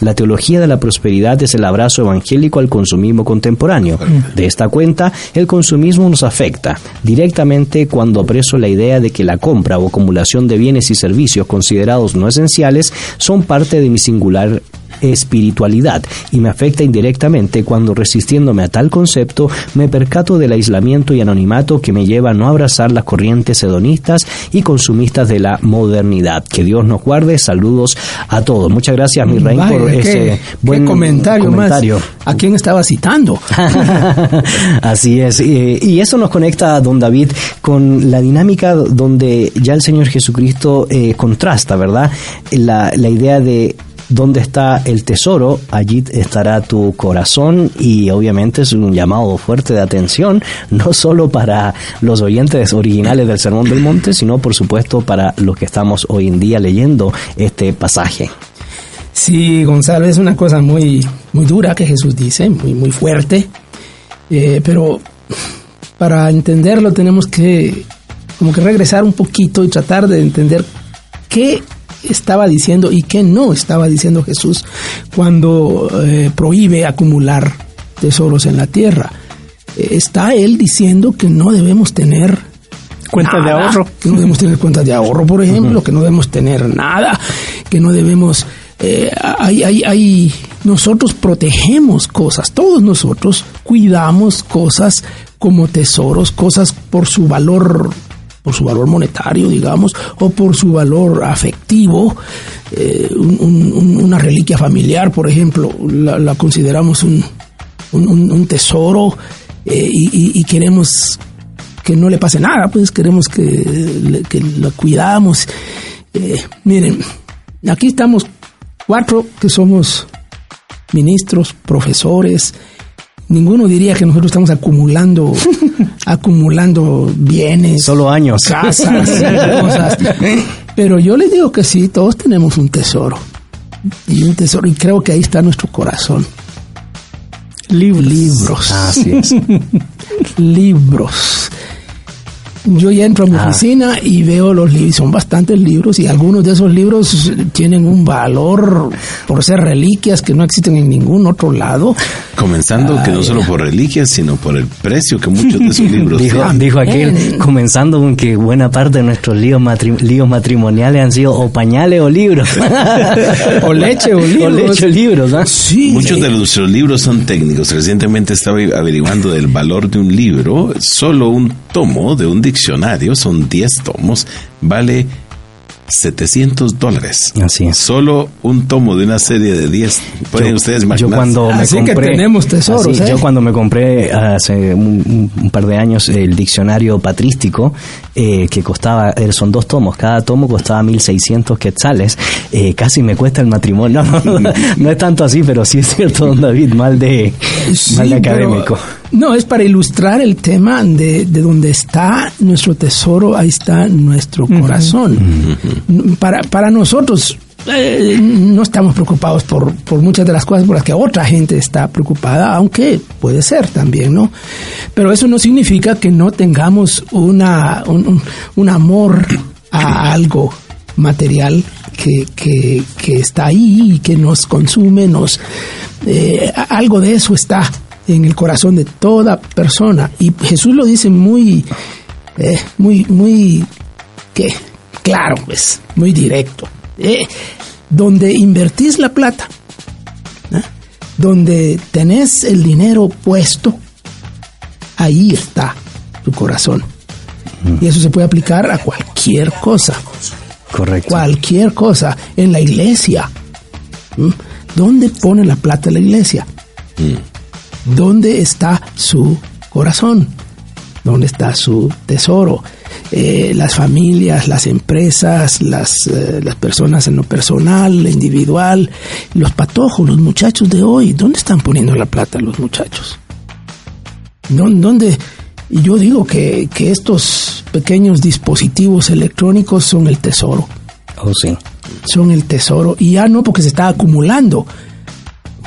La teología de la prosperidad es el abrazo evangélico al consumismo contemporáneo. De esta cuenta, el consumismo nos afecta directamente cuando apreso la idea de que la compra o acumulación de bienes y servicios considerados no esenciales son parte de mi singular espiritualidad y me afecta indirectamente cuando resistiéndome a tal concepto me percato del aislamiento y anonimato que me lleva a no abrazar las corrientes hedonistas y consumistas de la modernidad. Que Dios nos guarde. Saludos a todos. Muchas gracias, mi rey, por ese buen comentario. comentario. ¿A quién estaba citando? [LAUGHS] Así es. Y eso nos conecta, don David, con la dinámica donde ya el Señor Jesucristo eh, contrasta, ¿verdad? La, la idea de dónde está el tesoro, allí estará tu corazón y obviamente es un llamado fuerte de atención, [LAUGHS] no solo para los oyentes originales del Sermón del Monte, sino por supuesto para los que estamos hoy en día leyendo este pasaje. Sí, Gonzalo, es una cosa muy, muy dura que Jesús dice, muy, muy fuerte, eh, pero para entenderlo tenemos que como que regresar un poquito y tratar de entender qué estaba diciendo y qué no estaba diciendo Jesús cuando eh, prohíbe acumular tesoros en la tierra. Está él diciendo que no debemos tener cuentas de ahorro, que no debemos tener cuentas de ahorro, por ejemplo, que no debemos tener nada, que no debemos eh, hay, hay, hay, nosotros protegemos cosas, todos nosotros cuidamos cosas como tesoros, cosas por su valor por su valor monetario, digamos, o por su valor afectivo. Eh, una reliquia familiar, por ejemplo, la, consideramos un, tesoro eh, y, queremos que no le pase nada, pues queremos que, que la cuidamos. Eh, miren, aquí estamos cuatro que somos ministros, profesores, ninguno diría que nosotros estamos acumulando [LAUGHS] acumulando bienes, solo años, casas, [LAUGHS] cosas. Pero yo les digo que sí, todos tenemos un tesoro. Y un tesoro y creo que ahí está nuestro corazón. Libros. Libros. Así es. [LAUGHS] Libros yo ya entro a mi ah. oficina y veo los libros, son bastantes libros y algunos de esos libros tienen un valor por ser reliquias que no existen en ningún otro lado. Comenzando que no solo por reliquias, sino por el precio que muchos de esos [LAUGHS] libros dijo, tienen. Dijo aquel, comenzando con que buena parte de nuestros líos, líos matrimoniales han sido o pañales o libros. [LAUGHS] o leche o [LAUGHS] libros. O leche o libros, ¿ah? Sí. Muchos de nuestros libros son técnicos. Recientemente estaba averiguando del valor de un libro, solo un tomo de un diccionario diccionario, son 10 tomos, vale 700 dólares. Así es. Solo un tomo de una serie de 10. Pueden ustedes imaginar. Yo cuando me así compré, que tenemos tesoros. Yo ¿eh? cuando me compré hace un, par de años el diccionario patrístico, eh, que costaba, eh, son dos tomos, cada tomo costaba 1600 quetzales, eh, casi me cuesta el matrimonio. [LAUGHS] No, no, es tanto así, pero sí es cierto, don David, mal de, mal de académico. No, es para ilustrar el tema de, de donde está nuestro tesoro, ahí está nuestro corazón. Para, para nosotros, eh, no estamos preocupados por, por, muchas de las cosas por las que otra gente está preocupada, aunque puede ser también, ¿no? Pero eso no significa que no tengamos una, un, amor a algo material que, que, que, está ahí y que nos consume, nos eh, algo de eso está en el corazón de toda persona. Y Jesús lo dice muy, eh, muy, muy, ¿qué? Claro, pues, muy directo. Eh, donde invertís la plata, ¿eh? donde tenés el dinero puesto, ahí está tu corazón. Y eso se puede aplicar a cualquier cosa. Correcto. Cualquier cosa. En la iglesia. ¿Dónde pone la plata la iglesia? ¿Dónde está su corazón? ¿Dónde está su tesoro? Eh, las familias, las empresas, las, eh, las personas en lo personal, lo individual, los patojos, los muchachos de hoy, ¿dónde están poniendo la plata los muchachos? ¿Dónde? Yo digo que, que estos pequeños dispositivos electrónicos son el tesoro. Oh, sí. Son el tesoro. Y ya no porque se está acumulando,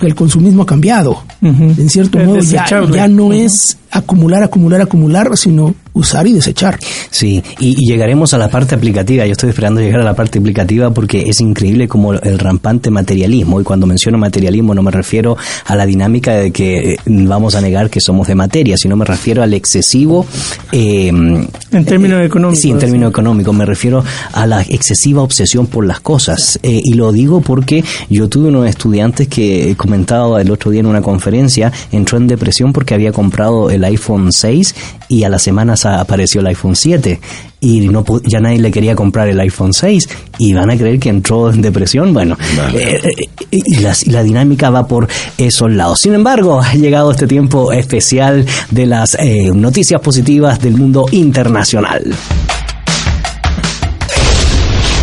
el consumismo ha cambiado. En cierto modo, ya, no es acumular, acumular, acumular, sino usar y desechar. Sí, y, llegaremos a la parte aplicativa. Yo estoy esperando llegar a la parte aplicativa porque es increíble como el rampante materialismo, y cuando menciono materialismo no me refiero a la dinámica de que eh, vamos a negar que somos de materia, sino me refiero al excesivo... Eh, en términos económicos. Sí, en términos económicos. Me refiero a la excesiva obsesión por las cosas. Eh, y lo digo porque yo tuve unos estudiantes que he comentado el otro día en una conferencia, entró en depresión porque había comprado el iPhone 6 y a la semana apareció el iPhone 7 y no ya nadie le quería comprar el iPhone 6 y van a creer que entró en depresión. Bueno, eh, eh, y, la, la, dinámica va por esos lados. Sin embargo, ha llegado este tiempo especial de las eh, noticias positivas del mundo internacional.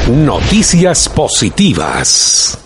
Noticias positivas.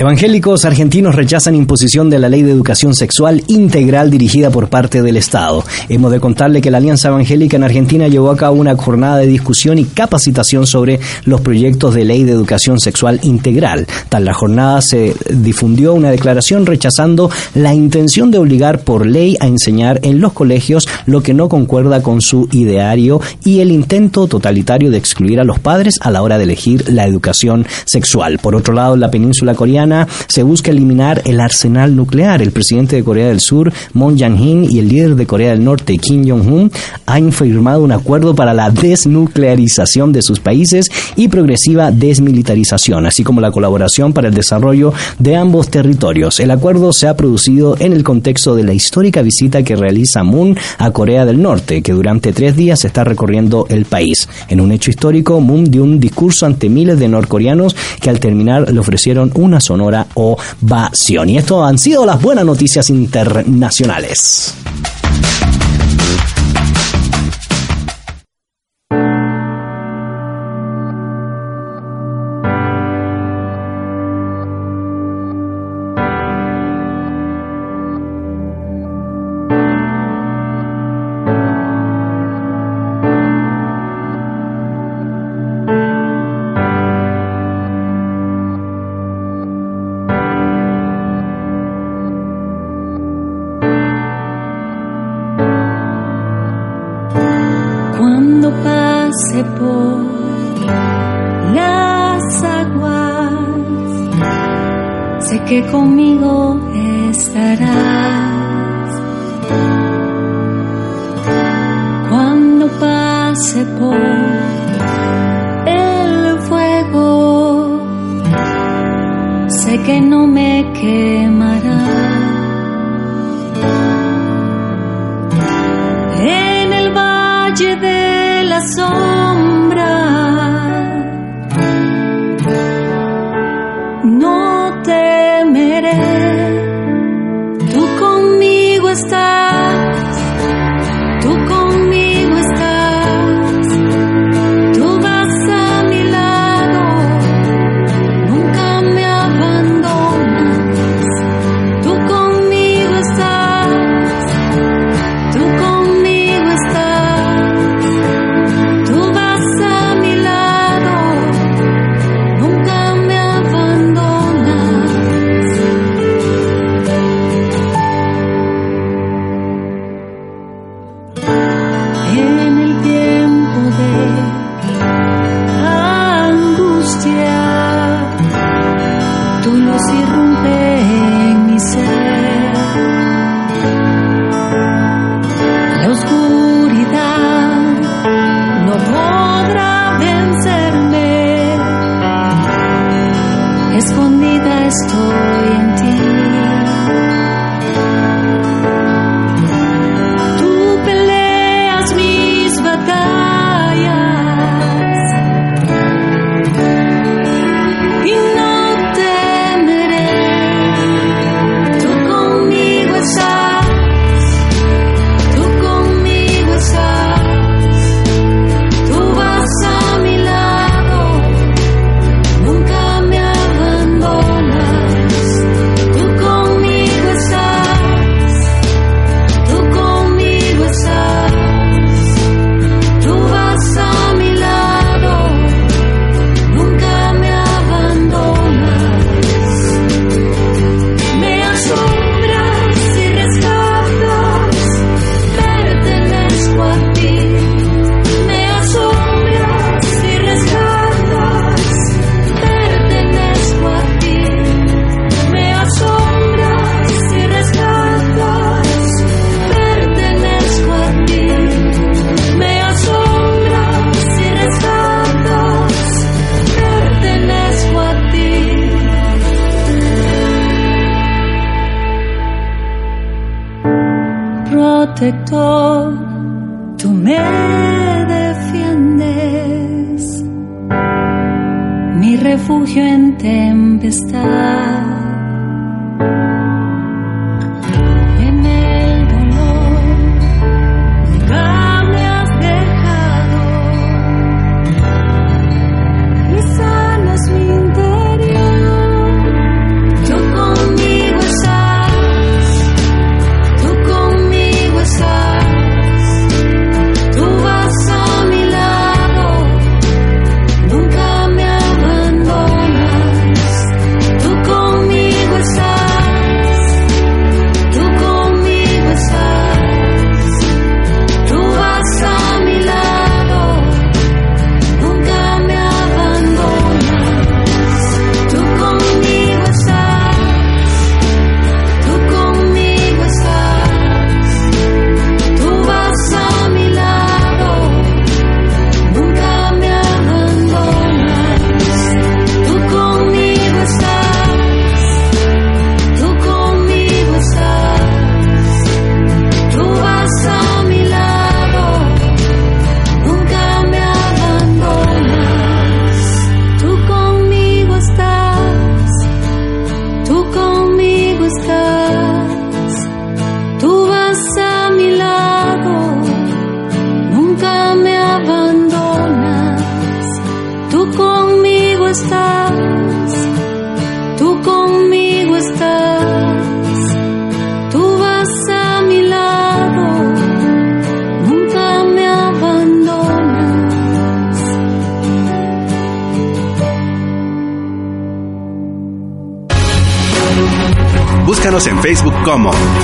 Evangélicos argentinos rechazan imposición de la ley de educación sexual integral dirigida por parte del Estado. Hemos de contarle que la Alianza Evangélica en Argentina llevó a cabo una jornada de discusión y capacitación sobre los proyectos de ley de educación sexual integral. Tras la jornada se difundió una declaración rechazando la intención de obligar por ley a enseñar en los colegios lo que no concuerda con su ideario y el intento totalitario de excluir a los padres a la hora de elegir la educación sexual. Por otro lado, en la península coreana se busca eliminar el arsenal nuclear. El presidente de Corea del Sur, Moon Jae-in, y el líder de Corea del Norte, Kim Jong-un, han firmado un acuerdo para la desnuclearización de sus países y progresiva desmilitarización, así como la colaboración para el desarrollo de ambos territorios. El acuerdo se ha producido en el contexto de la histórica visita que realiza Moon a Corea del Norte, que durante tres días está recorriendo el país. En un hecho histórico, Moon dio un discurso ante miles de norcoreanos que al terminar le ofrecieron una zona sonora ovación. Y esto han sido las buenas noticias internacionales.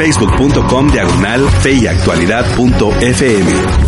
facebook.com diagonal feyactualidad.fm.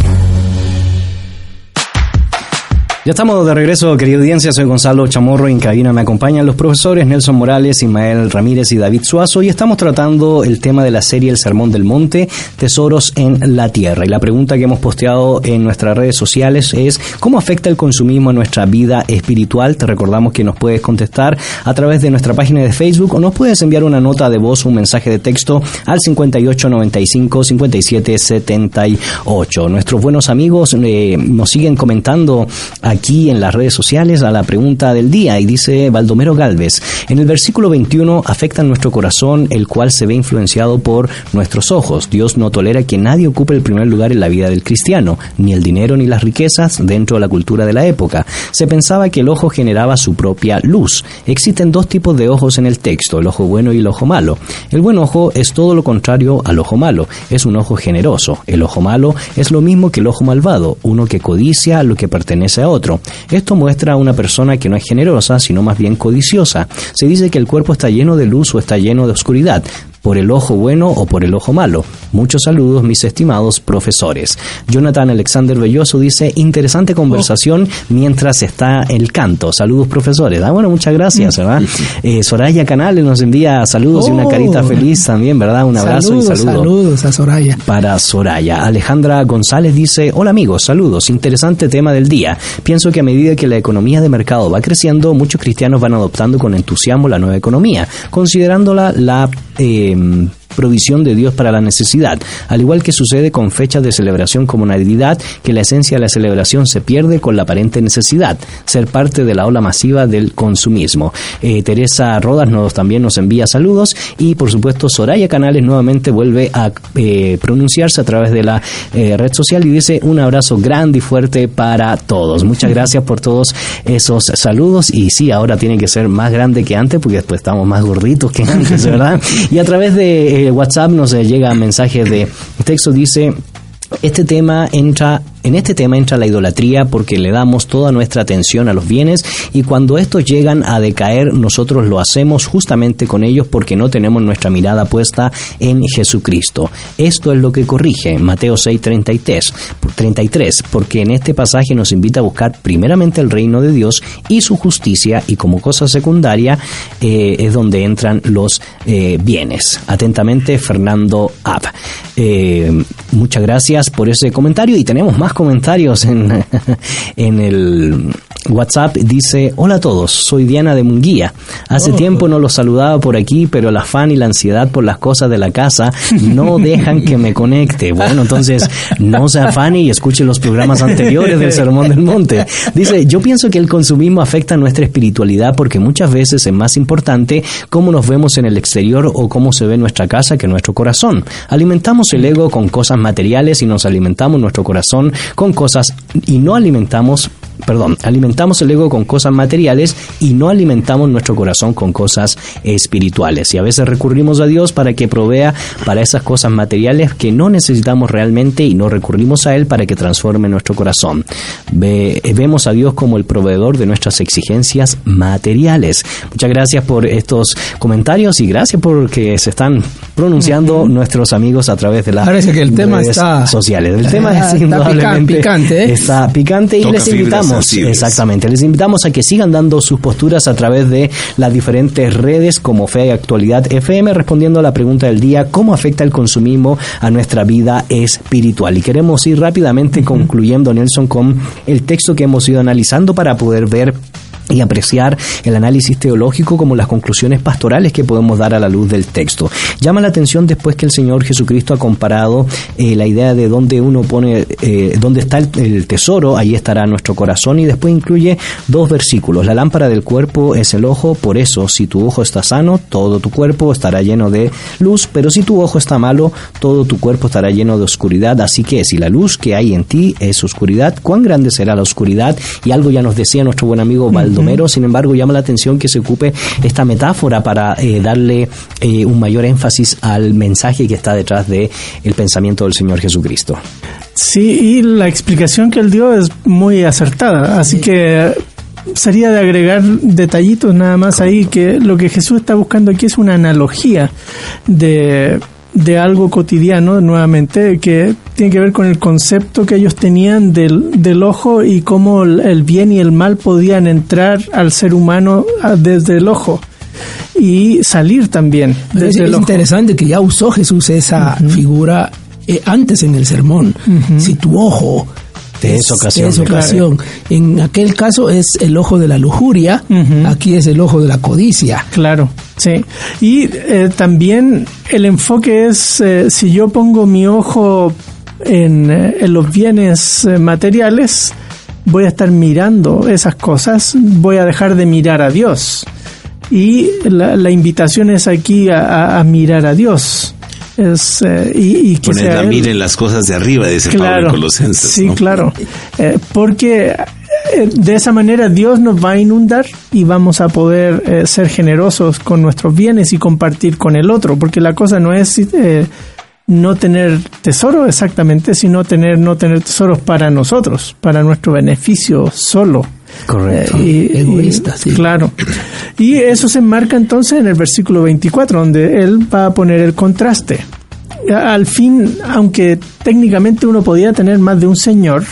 Ya estamos de regreso, querida audiencia. Soy Gonzalo Chamorro en cabina me acompañan los profesores Nelson Morales, Ismael Ramírez y David Suazo. Y estamos tratando el tema de la serie El Sermón del Monte, Tesoros en la Tierra. Y la pregunta que hemos posteado en nuestras redes sociales es: ¿cómo afecta el consumismo a nuestra vida espiritual? Te recordamos que nos puedes contestar a través de nuestra página de Facebook o nos puedes enviar una nota de voz, un mensaje de texto al 5895 5778. Nuestros buenos amigos eh, nos siguen comentando aquí aquí en las redes sociales a la pregunta del día y dice Baldomero Galvez, en el versículo 21 afecta nuestro corazón el cual se ve influenciado por nuestros ojos. Dios no tolera que nadie ocupe el primer lugar en la vida del cristiano, ni el dinero ni las riquezas dentro de la cultura de la época. Se pensaba que el ojo generaba su propia luz. Existen dos tipos de ojos en el texto, el ojo bueno y el ojo malo. El buen ojo es todo lo contrario al ojo malo, es un ojo generoso. El ojo malo es lo mismo que el ojo malvado, uno que codicia lo que pertenece a otro esto muestra a una persona que no es generosa, sino más bien codiciosa. Se dice que el cuerpo está lleno de luz o está lleno de oscuridad por el ojo bueno o por el ojo malo. Muchos saludos, mis estimados profesores. Jonathan Alexander Belloso dice, interesante conversación mientras está el canto. Saludos, profesores. Ah, bueno, muchas gracias, ¿verdad? Eh, Soraya Canales nos envía saludos y una carita oh. feliz también, ¿verdad? Un abrazo y saludos. Saludos a Soraya. Para Soraya. Alejandra González dice, hola amigos, saludos. Interesante tema del día. Pienso que a medida que la economía de mercado va creciendo, muchos cristianos van adoptando con entusiasmo la nueva economía, considerándola la... Eh, im provisión de Dios para la necesidad, al igual que sucede con fechas de celebración como Navidad, que la esencia de la celebración se pierde con la aparente necesidad, ser parte de la ola masiva del consumismo. Eh, Teresa Rodas nos, también nos envía saludos y por supuesto Soraya Canales nuevamente vuelve a eh, pronunciarse a través de la eh, red social y dice un abrazo grande y fuerte para todos. Muchas gracias por todos esos saludos y sí, ahora tiene que ser más grande que antes porque después estamos más gorditos que antes, ¿verdad? [LAUGHS] Y a través de WhatsApp nos llega mensaje de texto, dice, este tema entra en este tema entra la idolatría porque le damos toda nuestra atención a los bienes y cuando estos llegan a decaer nosotros lo hacemos justamente con ellos porque no tenemos nuestra mirada puesta en Jesucristo. Esto es lo que corrige Mateo 6:33, 33, porque en este pasaje nos invita a buscar primeramente el reino de Dios y su justicia y como cosa secundaria eh, es donde entran los eh, bienes. Atentamente Fernando Ab. Eh, muchas gracias por ese comentario y tenemos más comentarios en, [LAUGHS] en, el, WhatsApp dice, hola a todos, soy Diana de Munguía. Hace oh. tiempo no los saludaba por aquí, pero el afán y la ansiedad por las cosas de la casa no [LAUGHS] dejan que me conecte. Bueno, entonces no se afane y escuche los programas anteriores del Sermón del Monte. Dice, yo pienso que el consumismo afecta nuestra espiritualidad porque muchas veces es más importante cómo nos vemos en el exterior o cómo se ve nuestra casa que nuestro corazón. Alimentamos el ego con cosas materiales y nos alimentamos nuestro corazón con cosas y no alimentamos perdón, alimentamos el ego con cosas materiales y no alimentamos nuestro corazón con cosas espirituales. Y a veces recurrimos a Dios para que provea para esas cosas materiales que no necesitamos realmente y no recurrimos a Él para que transforme nuestro corazón. vemos a Dios como el proveedor de nuestras exigencias materiales. Muchas gracias por estos comentarios y gracias por que se están pronunciando nuestros amigos a través de las Parece que el tema está, sociales. El tema es [LAUGHS] indudablemente picante, ¿eh? está picante y les invitamos exactamente, les invitamos a que sigan dando sus posturas a través de las diferentes redes como Fe y Actualidad FM, respondiendo a la pregunta del día, ¿cómo afecta el consumismo a nuestra vida espiritual? Y queremos ir rápidamente concluyendo, Nelson, con el texto que hemos ido analizando para poder ver y apreciar el análisis teológico como las conclusiones pastorales que podemos dar a la luz del texto. Llama la atención después que el Señor Jesucristo ha comparado eh, la idea de dónde uno pone, eh, dónde está el, tesoro, ahí estará nuestro corazón y después incluye dos versículos. La lámpara del cuerpo es el ojo, por eso si tu ojo está sano, todo tu cuerpo estará lleno de luz, pero si tu ojo está malo, todo tu cuerpo estará lleno de oscuridad. Así que si la luz que hay en ti es oscuridad, ¿cuán grande será la oscuridad? Y algo ya nos decía nuestro buen amigo Sin embargo, llama la atención que se ocupe esta metáfora para eh, darle eh, un mayor énfasis al mensaje que está detrás de el pensamiento del Señor Jesucristo. Sí, y la explicación que él dio es muy acertada, así que sería de agregar detallitos nada más ahí que lo que Jesús está buscando aquí es una analogía de de algo cotidiano, nuevamente, que tiene que ver con el concepto que ellos tenían del, del ojo y cómo el bien y el mal podían entrar al ser humano ah, desde el ojo y salir también desde es, el interesante que ya usó Jesús esa figura eh, antes en el sermón. Si tu ojo es, ocasión. ocasión. En aquel caso es el ojo de la lujuria, aquí es el ojo de la codicia. Claro, sí. Y eh, también el enfoque es, eh, si yo pongo mi ojo en, eh, en los bienes materiales, voy a estar mirando esas cosas, voy a dejar de mirar a Dios. Y la, la invitación es aquí a, a mirar a Dios es, eh, y, que Poner la mira en las cosas de arriba, dice claro, Pablo Colosenses. Sí, claro. Eh, porque eh, de esa manera Dios nos va a inundar y vamos a poder ser generosos con nuestros bienes y compartir con el otro, porque la cosa no es no tener tesoro exactamente, sino tener no tener tesoros para nosotros, para nuestro beneficio solo. Correcto. y, Egoísta, sí. Claro. Y eso se enmarca entonces en el versículo 24, donde él va a poner el contraste. Al fin, aunque técnicamente uno podía tener más de un señor,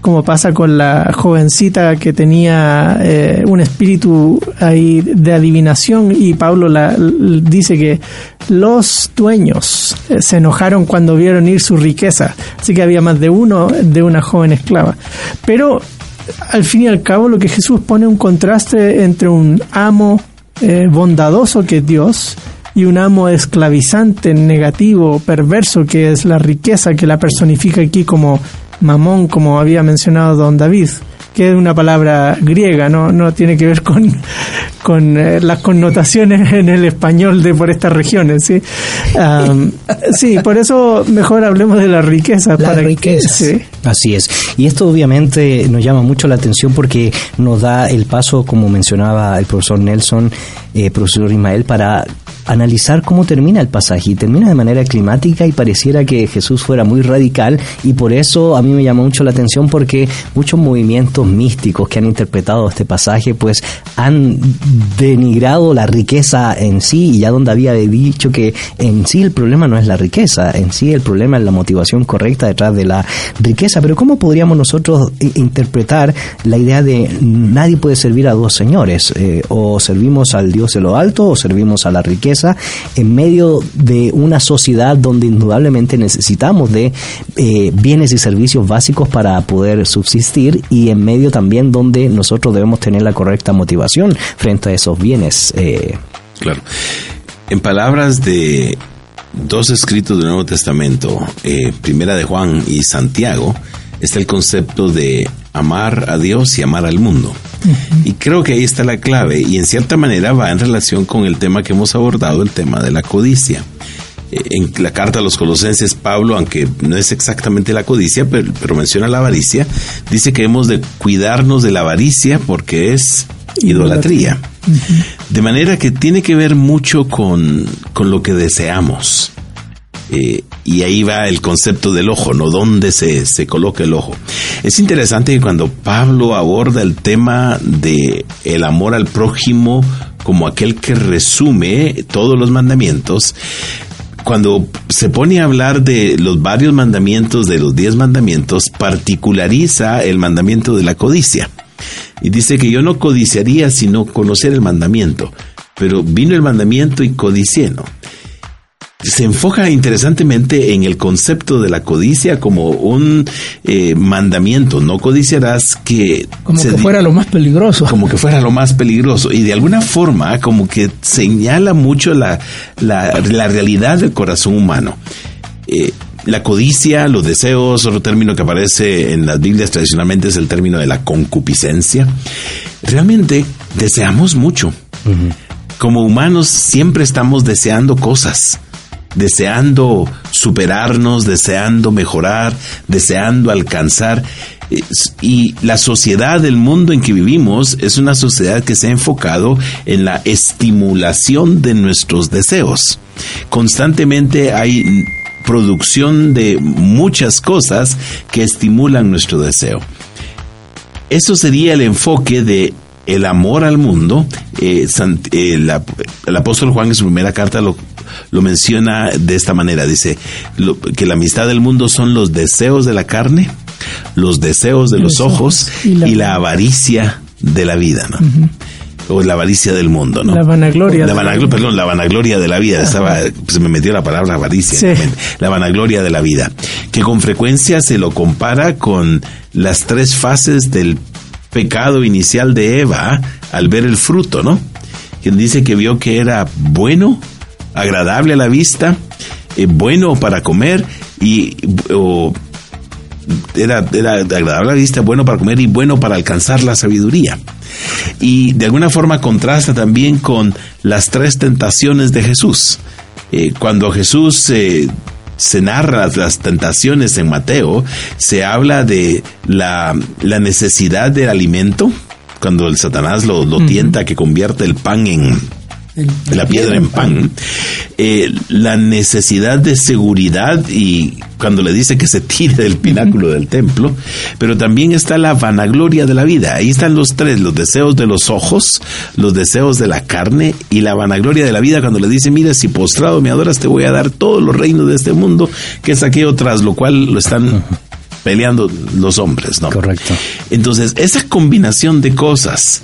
como pasa con la jovencita que tenía eh, un espíritu ahí de adivinación y Pablo la, dice que los dueños eh, se enojaron cuando vieron ir su riqueza, así que había más de uno de una joven esclava. Pero al fin y al cabo lo que Jesús pone un contraste entre un amo eh, bondadoso que es Dios y un amo esclavizante, negativo, perverso que es la riqueza que la personifica aquí como mamón, como había mencionado don David que es una palabra griega, no, no tiene que ver con, con eh, las connotaciones en el español de por estas regiones. Sí, [LAUGHS] sí por eso mejor hablemos de la riqueza. La para riqueza. Sí. Así es. Y esto obviamente nos llama mucho la atención porque nos da el paso, como mencionaba el profesor Nelson, eh, profesor Ismael, para analizar cómo termina el pasaje y termina de manera climática y pareciera que Jesús fuera muy radical. Y por eso a mí me llamó mucho la atención porque muchos movimientos místicos que han interpretado este pasaje pues han denigrado la riqueza en sí. Y ya donde había dicho que en sí el problema no es la riqueza, en sí el problema es la motivación correcta detrás de la riqueza, pero ¿cómo podríamos nosotros interpretar la idea de nadie puede servir a dos señores? Eh, o servimos al Dios de lo alto o servimos a la riqueza en medio de una sociedad donde indudablemente necesitamos de eh, bienes y servicios básicos para poder subsistir y en medio también donde nosotros debemos tener la correcta motivación frente a esos bienes. Eh. Claro. En palabras de dos escritos del Nuevo Testamento, eh, Primera de Juan y Santiago, está el concepto de amar a Dios y amar al mundo. Y creo que ahí está la clave y en cierta manera va en relación con el tema que hemos abordado, el tema de la codicia. Eh, en la carta a los colosenses, Pablo, aunque no es exactamente la codicia, pero, menciona la avaricia, dice que hemos de cuidarnos de la avaricia porque es idolatría. De manera que tiene que ver mucho con, con lo que deseamos. Eh, y ahí va el concepto del ojo, ¿no? ¿Dónde se, se coloca el ojo? Es interesante que cuando Pablo aborda el tema de el amor al prójimo como aquel que resume todos los mandamientos, cuando se pone a hablar de los varios mandamientos, de los diez mandamientos, particulariza el mandamiento de la codicia. Y dice que yo no codiciaría sino conocer el mandamiento. Pero vino el mandamiento y codicié, ¿no? Se enfoca interesantemente en el concepto de la codicia como un eh, mandamiento, no codiciarás que... Como que fuera lo más peligroso. Como que fuera lo más peligroso. Y de alguna forma como que señala mucho la, la, realidad del corazón humano. Eh, la codicia, los deseos, otro término que aparece en las Biblias tradicionalmente es el término de la concupiscencia. Realmente deseamos mucho. Como humanos siempre estamos deseando cosas deseando superarnos, deseando mejorar, deseando alcanzar. Y la sociedad, el mundo en que vivimos, es una sociedad que se ha enfocado en la estimulación de nuestros deseos. Constantemente hay producción de muchas cosas que estimulan nuestro deseo. Eso sería el enfoque de el amor al mundo. Eh, el, apóstol Juan en su primera carta lo, lo menciona de esta manera. Dice que la amistad del mundo son los deseos de la carne, los deseos de los, ojos, y, la, avaricia de la vida, ¿no? o la avaricia del mundo, ¿no? La vanagloria. La vanagloria, perdón, la vanagloria de la vida. Estaba, se me metió la palabra avaricia. La vanagloria de la vida. Que con frecuencia se lo compara con las tres fases del pecado inicial de Eva al ver el fruto, ¿no? Quien dice que vio que era bueno, agradable a la vista, eh, bueno para comer y era, era agradable a la vista, bueno para comer y bueno para alcanzar la sabiduría. Y de alguna forma contrasta también con las tres tentaciones de Jesús. Eh, cuando Jesús eh, se narra las tentaciones en Mateo, se habla de la, la necesidad del alimento, cuando el Satanás lo, lo tienta que convierte el pan en, la piedra en pan, eh, la necesidad de seguridad y cuando le dice que se tire del pináculo del templo, pero también está la vanagloria de la vida. Ahí están los tres, los deseos de los ojos, los deseos de la carne y la vanagloria de la vida cuando le dice, mira, si postrado me adoras, te voy a dar todos los reinos de este mundo, que es aquello tras lo cual lo están peleando los hombres, ¿no? Correcto. Entonces, esa combinación de cosas,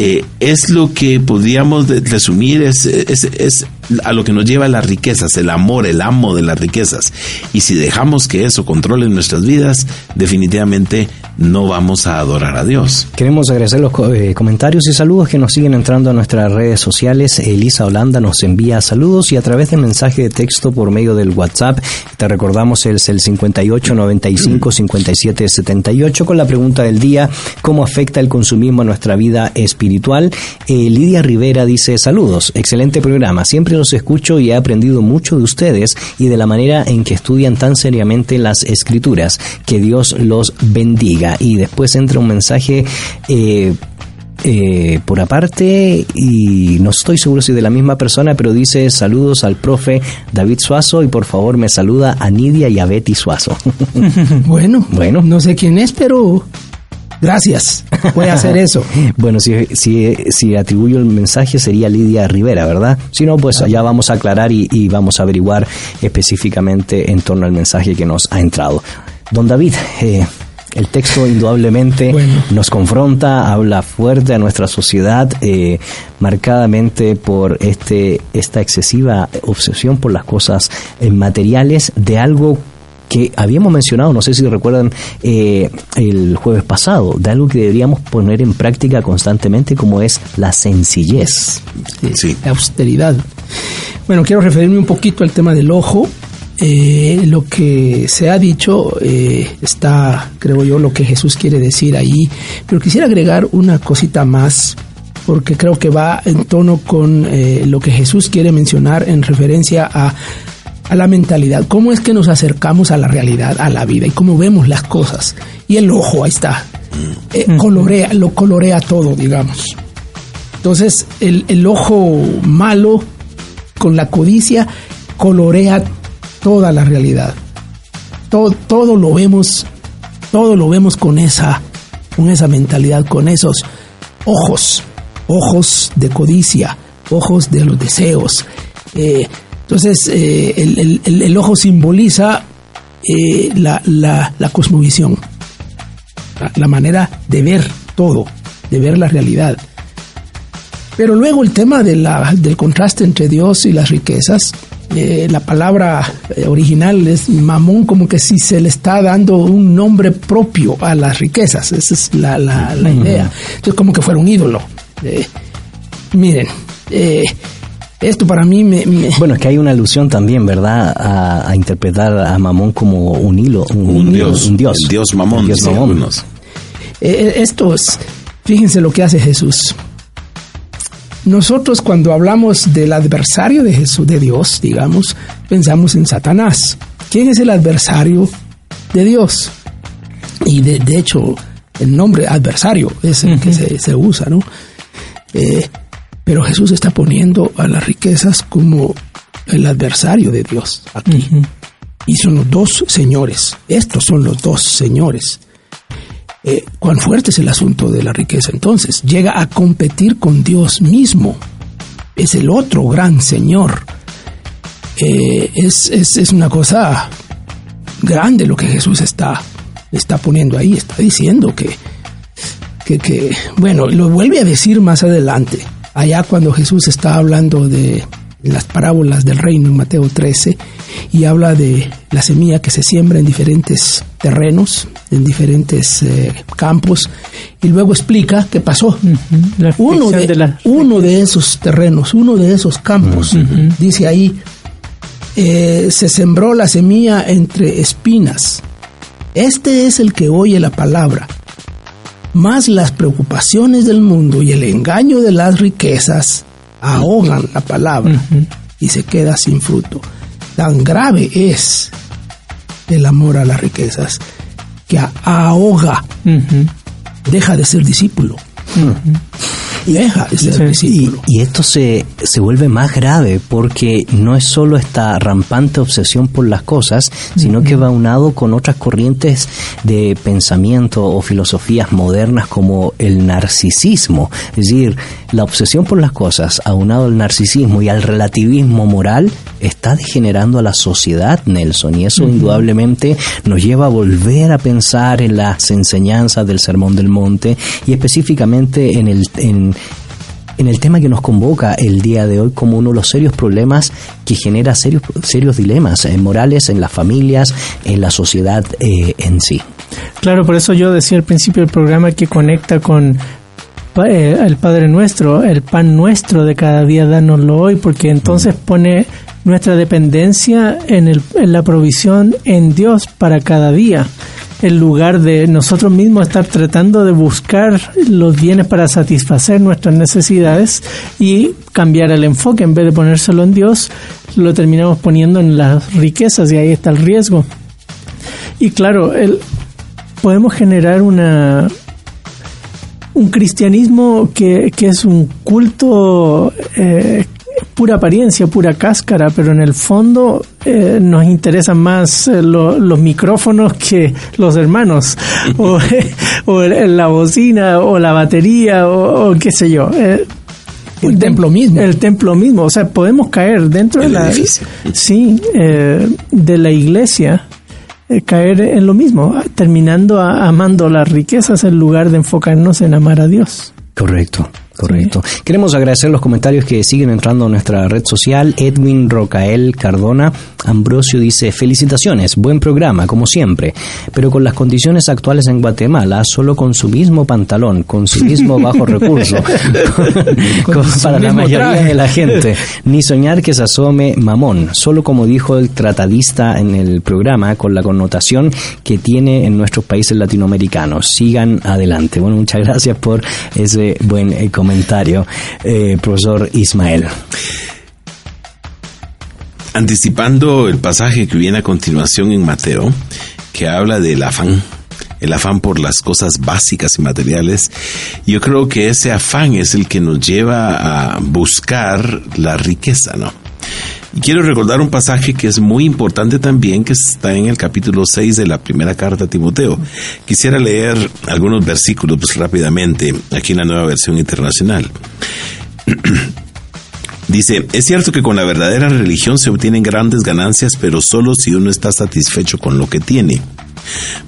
eh, es lo que podríamos resumir, es, es, a lo que nos lleva las riquezas, el amor, el amo de las riquezas. Y si dejamos que eso controle nuestras vidas, definitivamente no vamos a adorar a Dios. Queremos agradecer los eh, comentarios y saludos que nos siguen entrando a nuestras redes sociales. Elisa Holanda nos envía saludos y a través de mensaje de texto por medio del WhatsApp. Te recordamos es el 58 95 57 78 con la pregunta del día, ¿cómo afecta el consumismo a nuestra vida espiritual? espiritual. Eh, Lidia Rivera dice, saludos, excelente programa, siempre los escucho y he aprendido mucho de ustedes y de la manera en que estudian tan seriamente las escrituras. Que Dios los bendiga. Y después entra un mensaje... Eh, eh, por aparte, y no estoy seguro si de la misma persona, pero dice saludos al profe David Suazo y por favor me saluda a Nidia y a Betty Suazo. [LAUGHS] [LAUGHS] bueno, bueno, no sé quién es, pero Gracias. Voy a hacer [LAUGHS] eso. bueno, si, si, si, atribuyo el mensaje sería Lidia Rivera, ¿verdad? Si no, pues allá vamos a aclarar y, vamos a averiguar específicamente en torno al mensaje que nos ha entrado. Don David, eh, El texto indudablemente nos confronta, habla fuerte a nuestra sociedad, eh, marcadamente por este esta excesiva obsesión por las cosas eh, materiales de algo que habíamos mencionado, no sé si recuerdan eh, el jueves pasado, de algo que deberíamos poner en práctica constantemente como es la sencillez. Sí. La austeridad. Bueno, quiero referirme un poquito al tema del ojo. Eh, lo que se ha dicho eh, está, creo yo, lo que Jesús quiere decir ahí, pero quisiera agregar una cosita más porque creo que va en tono con lo que Jesús quiere mencionar en referencia a a la mentalidad, cómo es que nos acercamos a la realidad, a la vida y cómo vemos las cosas. Y el ojo, ahí está, eh, colorea, lo colorea todo, digamos. Entonces, el, el ojo malo con la codicia colorea toda la realidad. Todo, todo lo vemos, todo lo vemos con esa, con esa mentalidad, con esos ojos, ojos de codicia, ojos de los deseos. Eh, entonces, eh, el, ojo simboliza eh, la, la, cosmovisión, la, manera de ver todo, de ver la realidad. Pero luego el tema de la, del contraste entre Dios y las riquezas, eh, la palabra original es mamón, como que si se le está dando un nombre propio a las riquezas. Esa es la, la, idea. Entonces, como que fuera un ídolo. miren, esto para mí me, Bueno, es que hay una alusión también, ¿verdad? A, interpretar a Mamón como un hilo, un, dios, un dios. El dios Mamón. dios mamón. Eh, eh, esto es, fíjense lo que hace Jesús. Nosotros cuando hablamos del adversario de Jesús, de Dios, digamos, pensamos en Satanás. ¿Quién es el adversario de Dios? Y de, hecho, el nombre adversario es el que se, se, usa, ¿no? Eh, pero Jesús está poniendo a las riquezas como el adversario de Dios aquí. Y son los dos señores. Estos son los dos señores. Eh, ¿Cuán fuerte es el asunto de la riqueza entonces? Llega a competir con Dios mismo. Es el otro gran señor. Eh, es, es, una cosa grande lo que Jesús está, está poniendo ahí. Está diciendo que, que, que, bueno, lo vuelve a decir más adelante allá cuando Jesús está hablando de las parábolas del reino en Mateo 13 y habla de la semilla que se siembra en diferentes terrenos, en diferentes eh, campos y luego explica qué pasó. uno, de, uno de esos terrenos, uno de esos campos, dice ahí, eh, se sembró la semilla entre espinas. Este es el que oye la palabra más las preocupaciones del mundo y el engaño de las riquezas ahogan la palabra y se queda sin fruto. Tan grave es el amor a las riquezas que ahoga, deja de ser discípulo y, esto se, se vuelve más grave porque no es solo esta rampante obsesión por las cosas, sino que va unado con otras corrientes de pensamiento o filosofías modernas como el narcisismo. Es decir, la obsesión por las cosas, aunado al narcisismo y al relativismo moral, está degenerando a la sociedad, Nelson, y eso indudablemente nos lleva a volver a pensar en las enseñanzas del Sermón del Monte y específicamente en el, en, el tema que nos convoca el día de hoy como uno de los serios problemas que genera serios, serios dilemas eh, morales en las familias, en la sociedad eh, en sí. Claro, por eso yo decía al principio del programa que conecta con eh, el Padre Nuestro, el pan nuestro de cada día, dánoslo hoy, porque entonces pone nuestra dependencia en, el, en la provisión en Dios para cada día en lugar de nosotros mismos estar tratando de buscar los bienes para satisfacer nuestras necesidades y cambiar el enfoque en vez de ponérselo en Dios, lo terminamos poniendo en las riquezas y ahí está el riesgo. Y claro, el, podemos generar una un cristianismo que, que es un culto eh, pura apariencia, pura cáscara, pero en el fondo eh, nos interesan más eh, los micrófonos que los hermanos, o, [LAUGHS] la bocina, o la batería, o, qué sé yo. Eh, el templo mismo. El templo mismo. O sea, podemos caer dentro de la, sí, de la iglesia eh, caer en lo mismo, terminando amando las riquezas en lugar de enfocarnos en amar a Dios. Correcto. Correcto. Queremos agradecer los comentarios que siguen entrando a nuestra red social. Edwin Rocael Cardona Ambrosio dice, felicitaciones, buen programa, como siempre, pero con las condiciones actuales en Guatemala, solo con su mismo pantalón, con su mismo bajo [LAUGHS] recurso, para la mayoría de la gente, ni soñar que se asome mamón, solo como dijo el tratadista en el programa, con la connotación que tiene en nuestros países latinoamericanos. Sigan adelante. Bueno, muchas gracias por ese buen comentario comentario, eh, profesor Ismael. Anticipando el pasaje que viene a continuación en Mateo, que habla del afán, el afán por las cosas básicas y materiales, yo creo que ese afán es el que nos lleva a buscar la riqueza, ¿no? Y quiero recordar un pasaje que es muy importante también, que está en el capítulo 6 de la primera carta a Timoteo. Quisiera leer algunos versículos pues, rápidamente, aquí en la nueva versión internacional. [CLEARS THROAT] Dice, es cierto que con la verdadera religión se obtienen grandes ganancias, pero solo si uno está satisfecho con lo que tiene.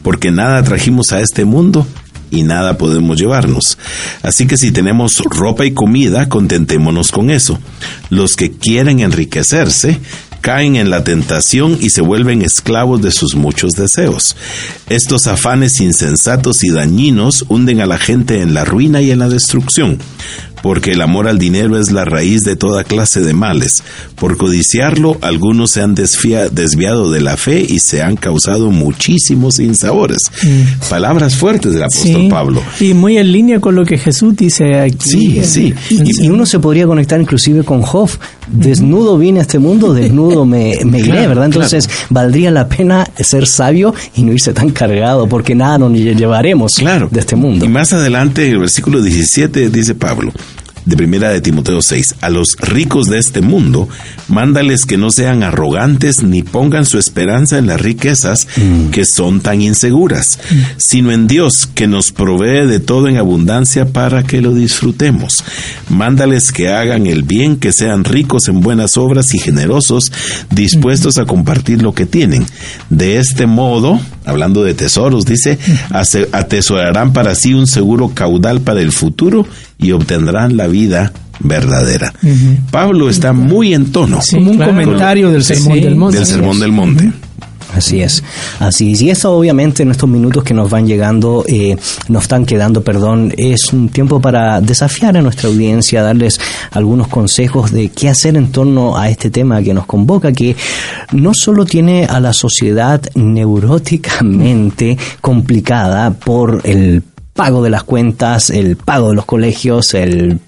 Porque nada trajimos a este mundo y nada podemos llevarnos. Así que si tenemos ropa y comida, contentémonos con eso. Los que quieren enriquecerse caen en la tentación y se vuelven esclavos de sus muchos deseos. Estos afanes insensatos y dañinos hunden a la gente en la ruina y en la destrucción porque el amor al dinero es la raíz de toda clase de males. Por codiciarlo, algunos se han desviado de la fe y se han causado muchísimos insabores. Mm. Palabras fuertes del apóstol Pablo. Y muy en línea con lo que Jesús dice aquí. Sí, sí. Y, uno se podría conectar inclusive con Job. [LAUGHS] Desnudo vine a este mundo, desnudo me, iré, ¿verdad? Entonces valdría la pena ser sabio y no irse tan cargado, porque nada nos llevaremos de este mundo. Y más adelante, en el versículo 17, dice Pablo, de primera de Timoteo 6, a los ricos de este mundo, mándales que no sean arrogantes ni pongan su esperanza en las riquezas mm. que son tan inseguras, mm. sino en Dios que nos provee de todo en abundancia para que lo disfrutemos. Mándales que hagan el bien, que sean ricos en buenas obras y generosos, dispuestos a compartir lo que tienen. De este modo, hablando de tesoros, dice, atesorarán para sí un seguro caudal para el futuro y obtendrán la vida verdadera. Pablo está muy en tono. como un comentario del Sermón del Monte. Del Sermón del Monte. Así es, así es. Y esto obviamente en estos minutos que nos van llegando, eh, nos están quedando, perdón, es un tiempo para desafiar a nuestra audiencia, darles algunos consejos de qué hacer en torno a este tema que nos convoca, que no solo tiene a la sociedad neuróticamente [LAUGHS] complicada por el pago de las cuentas, el pago de los colegios, el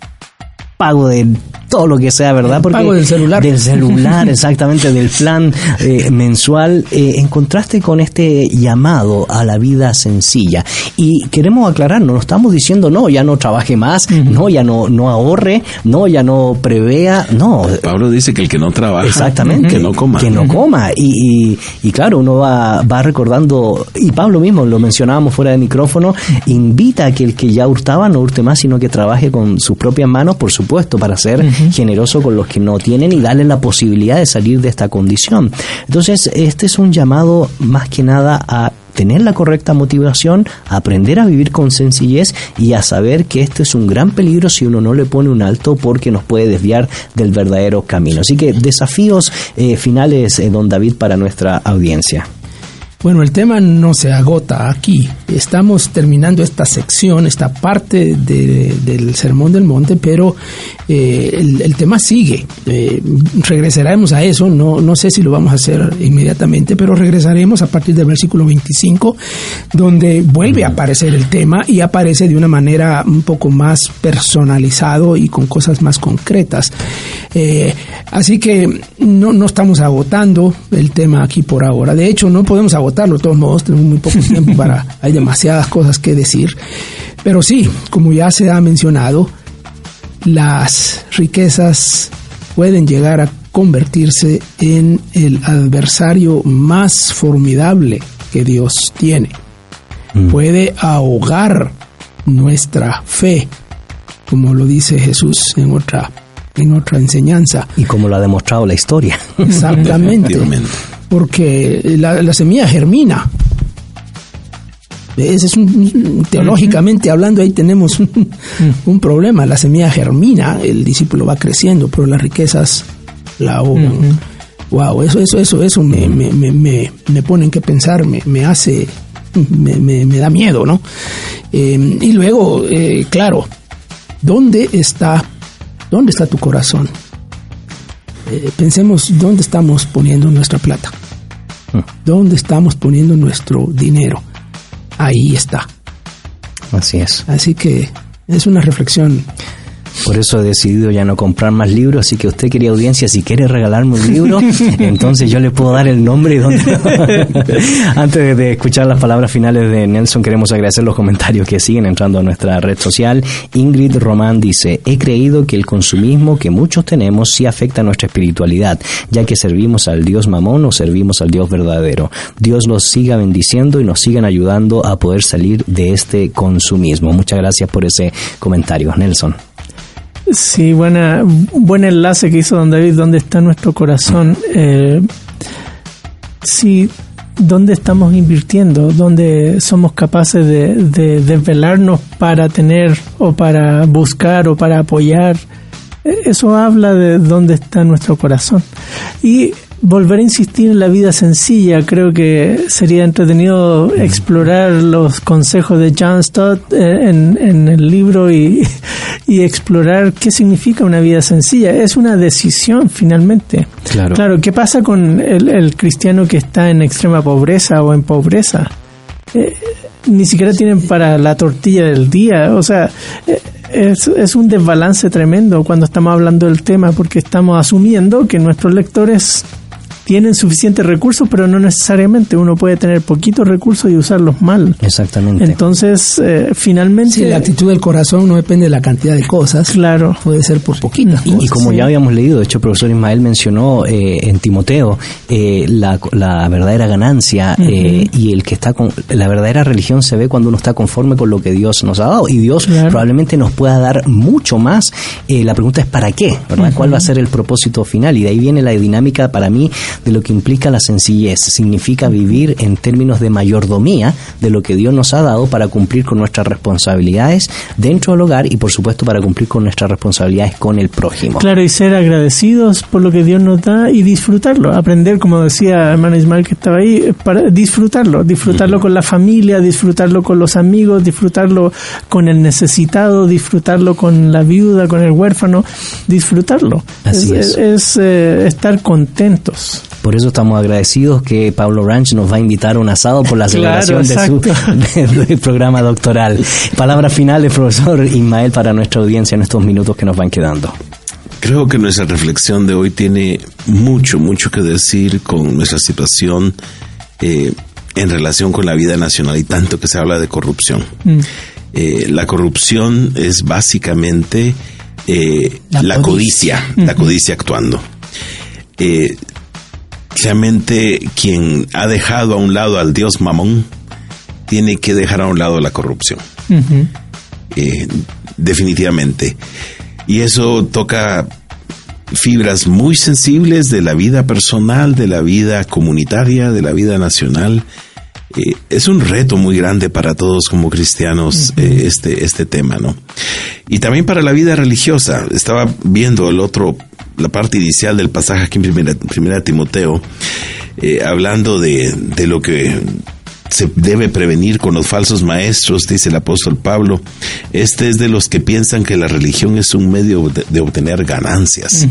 pago de todo lo que sea, ¿verdad? Porque pago del celular. Del celular, [LAUGHS] exactamente, del plan eh, mensual. Eh, en contraste con este llamado a la vida sencilla. Y queremos aclarar, no estamos diciendo, no, ya no trabaje más, no, ya no, no ahorre, no, ya no prevea, no. Pablo dice que el que no trabaja, exactamente, que no coma. Que no coma. Y, y, claro, uno va, va recordando, y Pablo mismo lo mencionábamos fuera de micrófono, invita a que el que ya hurtaba no hurte más, sino que trabaje con sus propias manos, por supuesto, para ser generoso con los que no tienen y darle la posibilidad de salir de esta condición. Entonces, este es un llamado más que nada a tener la correcta motivación, aprender a vivir con sencillez y a saber que este es un gran peligro si uno no le pone un alto porque nos puede desviar del verdadero camino. Así que desafíos eh, finales, eh, don David, para nuestra audiencia. Bueno, el tema no se agota aquí. Estamos terminando esta sección, esta parte del Sermón del Monte, pero eh, el, tema sigue. Eh, regresaremos a eso, no, no sé si lo vamos a hacer inmediatamente, pero regresaremos a partir del versículo 25, donde vuelve a aparecer el tema y aparece de una manera un poco más personalizado y con cosas más concretas. Eh, así que no, no estamos agotando el tema aquí por ahora. De hecho, no podemos agotar de todos modos, tenemos muy poco tiempo para, [LAUGHS] hay demasiadas cosas que decir. Pero sí, como ya se ha mencionado, las riquezas pueden llegar a convertirse en el adversario más formidable que Dios tiene. Mm. Puede ahogar nuestra fe, como lo dice Jesús en otra, en otra enseñanza. Y como lo ha demostrado la historia. Exactamente. [LAUGHS] porque la, semilla germina. Ese es un, teológicamente hablando, ahí tenemos un, problema. La semilla germina, el discípulo va creciendo, pero las riquezas la ahogan. Wow, eso, eso, eso, eso me, me, me, me pone en que pensar, me, me hace, me, me, da miedo, ¿no? Eh, y luego, eh, claro, ¿dónde está, dónde está tu corazón? Eh, pensemos dónde estamos poniendo nuestra plata. Dónde estamos poniendo nuestro dinero. Ahí está. Así es. Así que es una reflexión por eso he decidido ya no comprar más libros, así que usted, quería audiencia, si quiere regalarme un libro, [LAUGHS] entonces yo le puedo dar el nombre y dónde... [LAUGHS] Antes de escuchar las palabras finales de Nelson, queremos agradecer los comentarios que siguen entrando a nuestra red social. Ingrid Román dice, he creído que el consumismo que muchos tenemos sí afecta a nuestra espiritualidad, ya que servimos al Dios mamón o servimos al Dios verdadero. Dios los siga bendiciendo y nos sigan ayudando a poder salir de este consumismo. Muchas gracias por ese comentario, Nelson. Sí, buena, buen enlace que hizo don David, ¿dónde está nuestro corazón? Eh, sí, ¿dónde estamos invirtiendo? ¿Dónde somos capaces de, de desvelarnos para tener o para buscar o para apoyar? Eh, eso habla de dónde está nuestro corazón. Y volver a insistir en la vida sencilla. Creo que sería entretenido explorar los consejos de John Stott eh, en, el libro y, explorar qué significa una vida sencilla. Es una decisión finalmente. Claro. Claro, ¿qué pasa con el, cristiano que está en extrema pobreza o en pobreza? Eh, ni siquiera tienen para la tortilla del día. O sea, eh, es, es, un desbalance tremendo cuando estamos hablando del tema porque estamos asumiendo que nuestros lectores tienen suficientes recursos, pero no necesariamente. Uno puede tener poquitos recursos y usarlos mal. Exactamente. Entonces, eh, finalmente... Si la actitud del corazón no depende de la cantidad de cosas. Claro. Puede ser por poquitas y, Y como ya habíamos leído, de hecho el profesor Ismael mencionó eh, en Timoteo eh, la, la, verdadera ganancia y el que está con... La verdadera religión se ve cuando uno está conforme con lo que Dios nos ha dado. Y Dios probablemente nos pueda dar mucho más. la pregunta es ¿para qué? ¿verdad? ¿Cuál va a ser el propósito final? Y de ahí viene la dinámica para mí de lo que implica la sencillez. Significa vivir en términos de mayordomía de lo que Dios nos ha dado para cumplir con nuestras responsabilidades dentro del hogar y por supuesto para cumplir con nuestras responsabilidades con el prójimo. Claro, y ser agradecidos por lo que Dios nos da y disfrutarlo. Aprender, como decía hermano Ismael que estaba ahí, para disfrutarlo. Disfrutarlo con la familia, disfrutarlo con los amigos, disfrutarlo con el necesitado, disfrutarlo con la viuda, con el huérfano, disfrutarlo. Así es, es, eh, estar contentos. Por eso estamos agradecidos que Pablo Ranch nos va a invitar a un asado por la [LAUGHS] celebración [LAUGHS] de su programa doctoral. Palabras finales, profesor Ismael, para nuestra audiencia en estos minutos que nos van quedando. Creo que nuestra reflexión de hoy tiene mucho, mucho que decir con nuestra situación eh, en relación con la vida nacional y tanto que se habla de corrupción. Mm. Eh, la corrupción es básicamente eh, la, codicia, la codicia actuando. Eh, Realmente quien ha dejado a un lado al dios Mamón tiene que dejar a un lado la corrupción. Eh, definitivamente. Y eso toca fibras muy sensibles de la vida personal, de la vida comunitaria, de la vida nacional. Eh, es un reto muy grande para todos como cristianos eh, este, este tema, ¿no? Y también para la vida religiosa. Estaba viendo el otro la parte inicial del pasaje aquí en Primera, primera Timoteo, eh, hablando de, de lo que se debe prevenir con los falsos maestros, dice el apóstol Pablo. Este es de los que piensan que la religión es un medio de, obtener ganancias.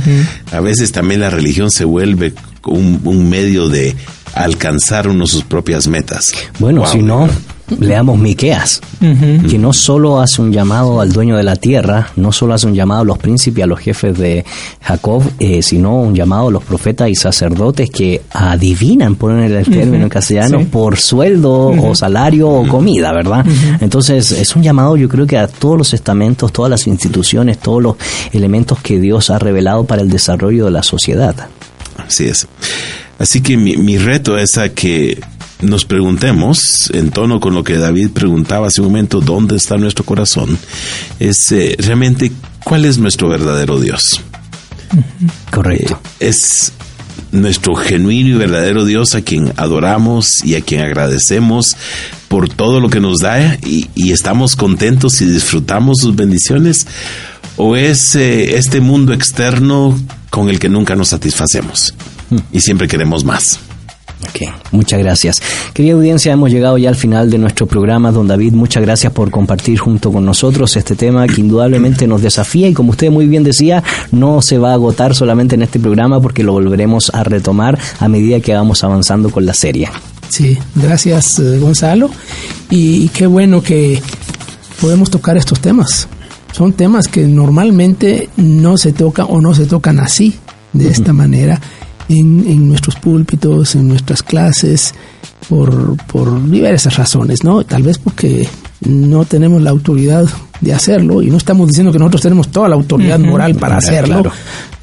A veces también la religión se vuelve un, un medio de alcanzar uno sus propias metas. Bueno, si no, leamos Miqueas, que no solo hace un llamado al dueño de la tierra, no solo hace un llamado a los príncipes, a los jefes de Jacob, eh, sino un llamado a los profetas y sacerdotes que adivinan, ponen el término en castellano, por sueldo o salario o comida, ¿verdad? Entonces es un llamado yo creo que a todos los estamentos, todas las instituciones, todos los elementos que Dios ha revelado para el desarrollo de la sociedad. Así es. Así que mi, mi reto es a que nos preguntemos, en tono con lo que David preguntaba hace un momento, ¿dónde está nuestro corazón? Es eh, realmente cuál es nuestro verdadero Dios. Correcto. Eh, es nuestro genuino y verdadero Dios a quien adoramos y a quien agradecemos por todo lo que nos da y, estamos contentos y disfrutamos sus bendiciones? ¿O es eh, este mundo externo con el que nunca nos satisfacemos hmm. y siempre queremos más? Ok, muchas gracias. Querida audiencia, hemos llegado ya al final de nuestro programa. Don David, muchas gracias por compartir junto con nosotros este tema que indudablemente nos desafía y como usted muy bien decía, no se va a agotar solamente en este programa porque lo volveremos a retomar a medida que vamos avanzando con la serie. Sí, gracias eh, Gonzalo. Y, qué bueno que podemos tocar estos temas. Son temas que normalmente no se tocan o no se tocan así, de esta manera en, nuestros púlpitos, en nuestras clases, por, por diversas razones, ¿no? Tal vez porque no tenemos la autoridad de hacerlo y no estamos diciendo que nosotros tenemos toda la autoridad moral para hacerlo,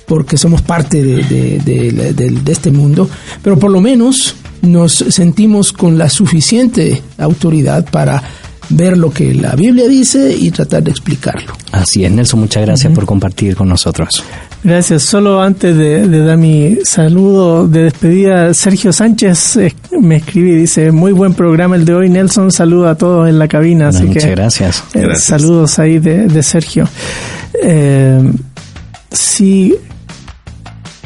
porque somos parte de, de, este mundo, pero por lo menos nos sentimos con la suficiente autoridad para ver lo que la Biblia dice y tratar de explicarlo. Así es, Nelson, muchas gracias por compartir con nosotros. Gracias. Solo antes de, dar mi saludo de despedida, Sergio Sánchez eh, me escribe y dice, muy buen programa el de hoy, Nelson, saludo a todos en la cabina. Así muchas gracias. Eh, gracias. Saludos ahí de, Sergio. Eh, sí,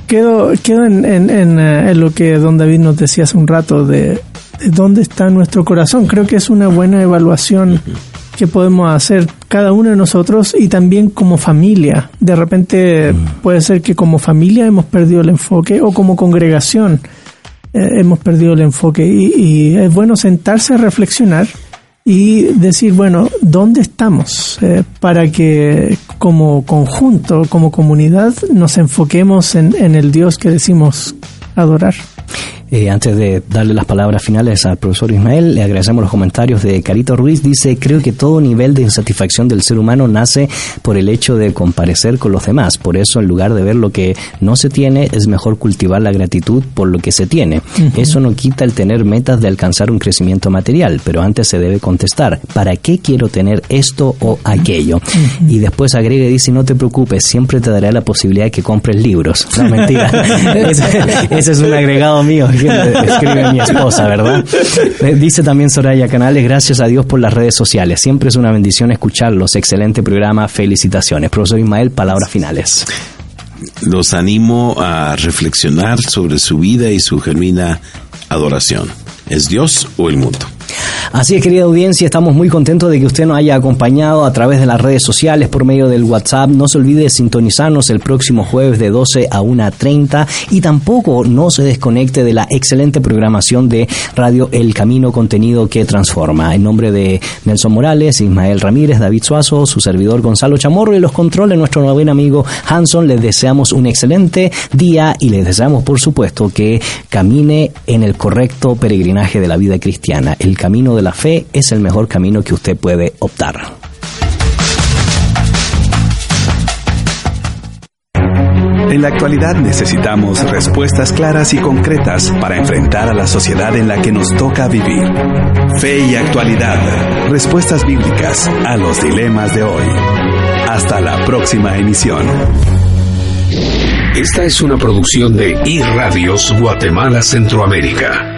quedo, quedo en, en, lo que don David nos decía hace un rato de dónde está nuestro corazón. Creo que es una buena evaluación que podemos hacer cada uno de nosotros y también como familia. De repente puede ser que como familia hemos perdido el enfoque o como congregación eh, hemos perdido el enfoque y, es bueno sentarse a reflexionar y decir, bueno, ¿dónde estamos? Eh, para que como conjunto, como comunidad, nos enfoquemos en, en el Dios que decimos adorar. Eh, antes de darle las palabras finales al profesor Ismael, le agradecemos los comentarios de Carito Ruiz. Dice, creo que todo nivel de insatisfacción del ser humano nace por el hecho de comparecer con los demás. Por eso, en lugar de ver lo que no se tiene, es mejor cultivar la gratitud por lo que se tiene. Eso no quita el tener metas de alcanzar un crecimiento material, pero antes se debe contestar, ¿para qué quiero tener esto o aquello? Y después agrega y dice, no te preocupes, siempre te daré la posibilidad de que compres libros. No, mentira. [LAUGHS] ese es un agregado mío escribe mi esposa, ¿verdad? Eh, dice también Soraya Canales, gracias a Dios por las redes sociales. Siempre es una bendición escucharlos. Excelente programa, felicitaciones. Profesor Ismael, palabras finales. Los animo a reflexionar sobre su vida y su genuina adoración. ¿Es Dios o el mundo? Así es, querida audiencia, estamos muy contentos de que usted nos haya acompañado a través de las redes sociales por medio del WhatsApp. No se olvide de sintonizarnos el próximo jueves de 12 a 1.30 y tampoco no se desconecte de la excelente programación de Radio El Camino, contenido que transforma. En nombre de Nelson Morales, Ismael Ramírez, David Suazo, su servidor Gonzalo Chamorro y los controles, nuestro buen amigo Hanson, les deseamos un excelente día y les deseamos, por supuesto, que camine en el correcto peregrinaje de la vida cristiana. El camino de la fe es el mejor camino que usted puede optar. En la actualidad necesitamos respuestas claras y concretas para enfrentar a la sociedad en la que nos toca vivir. Fe y actualidad. Respuestas bíblicas a los dilemas de hoy. Hasta la próxima emisión. Esta es una producción de iRadios Guatemala Centroamérica.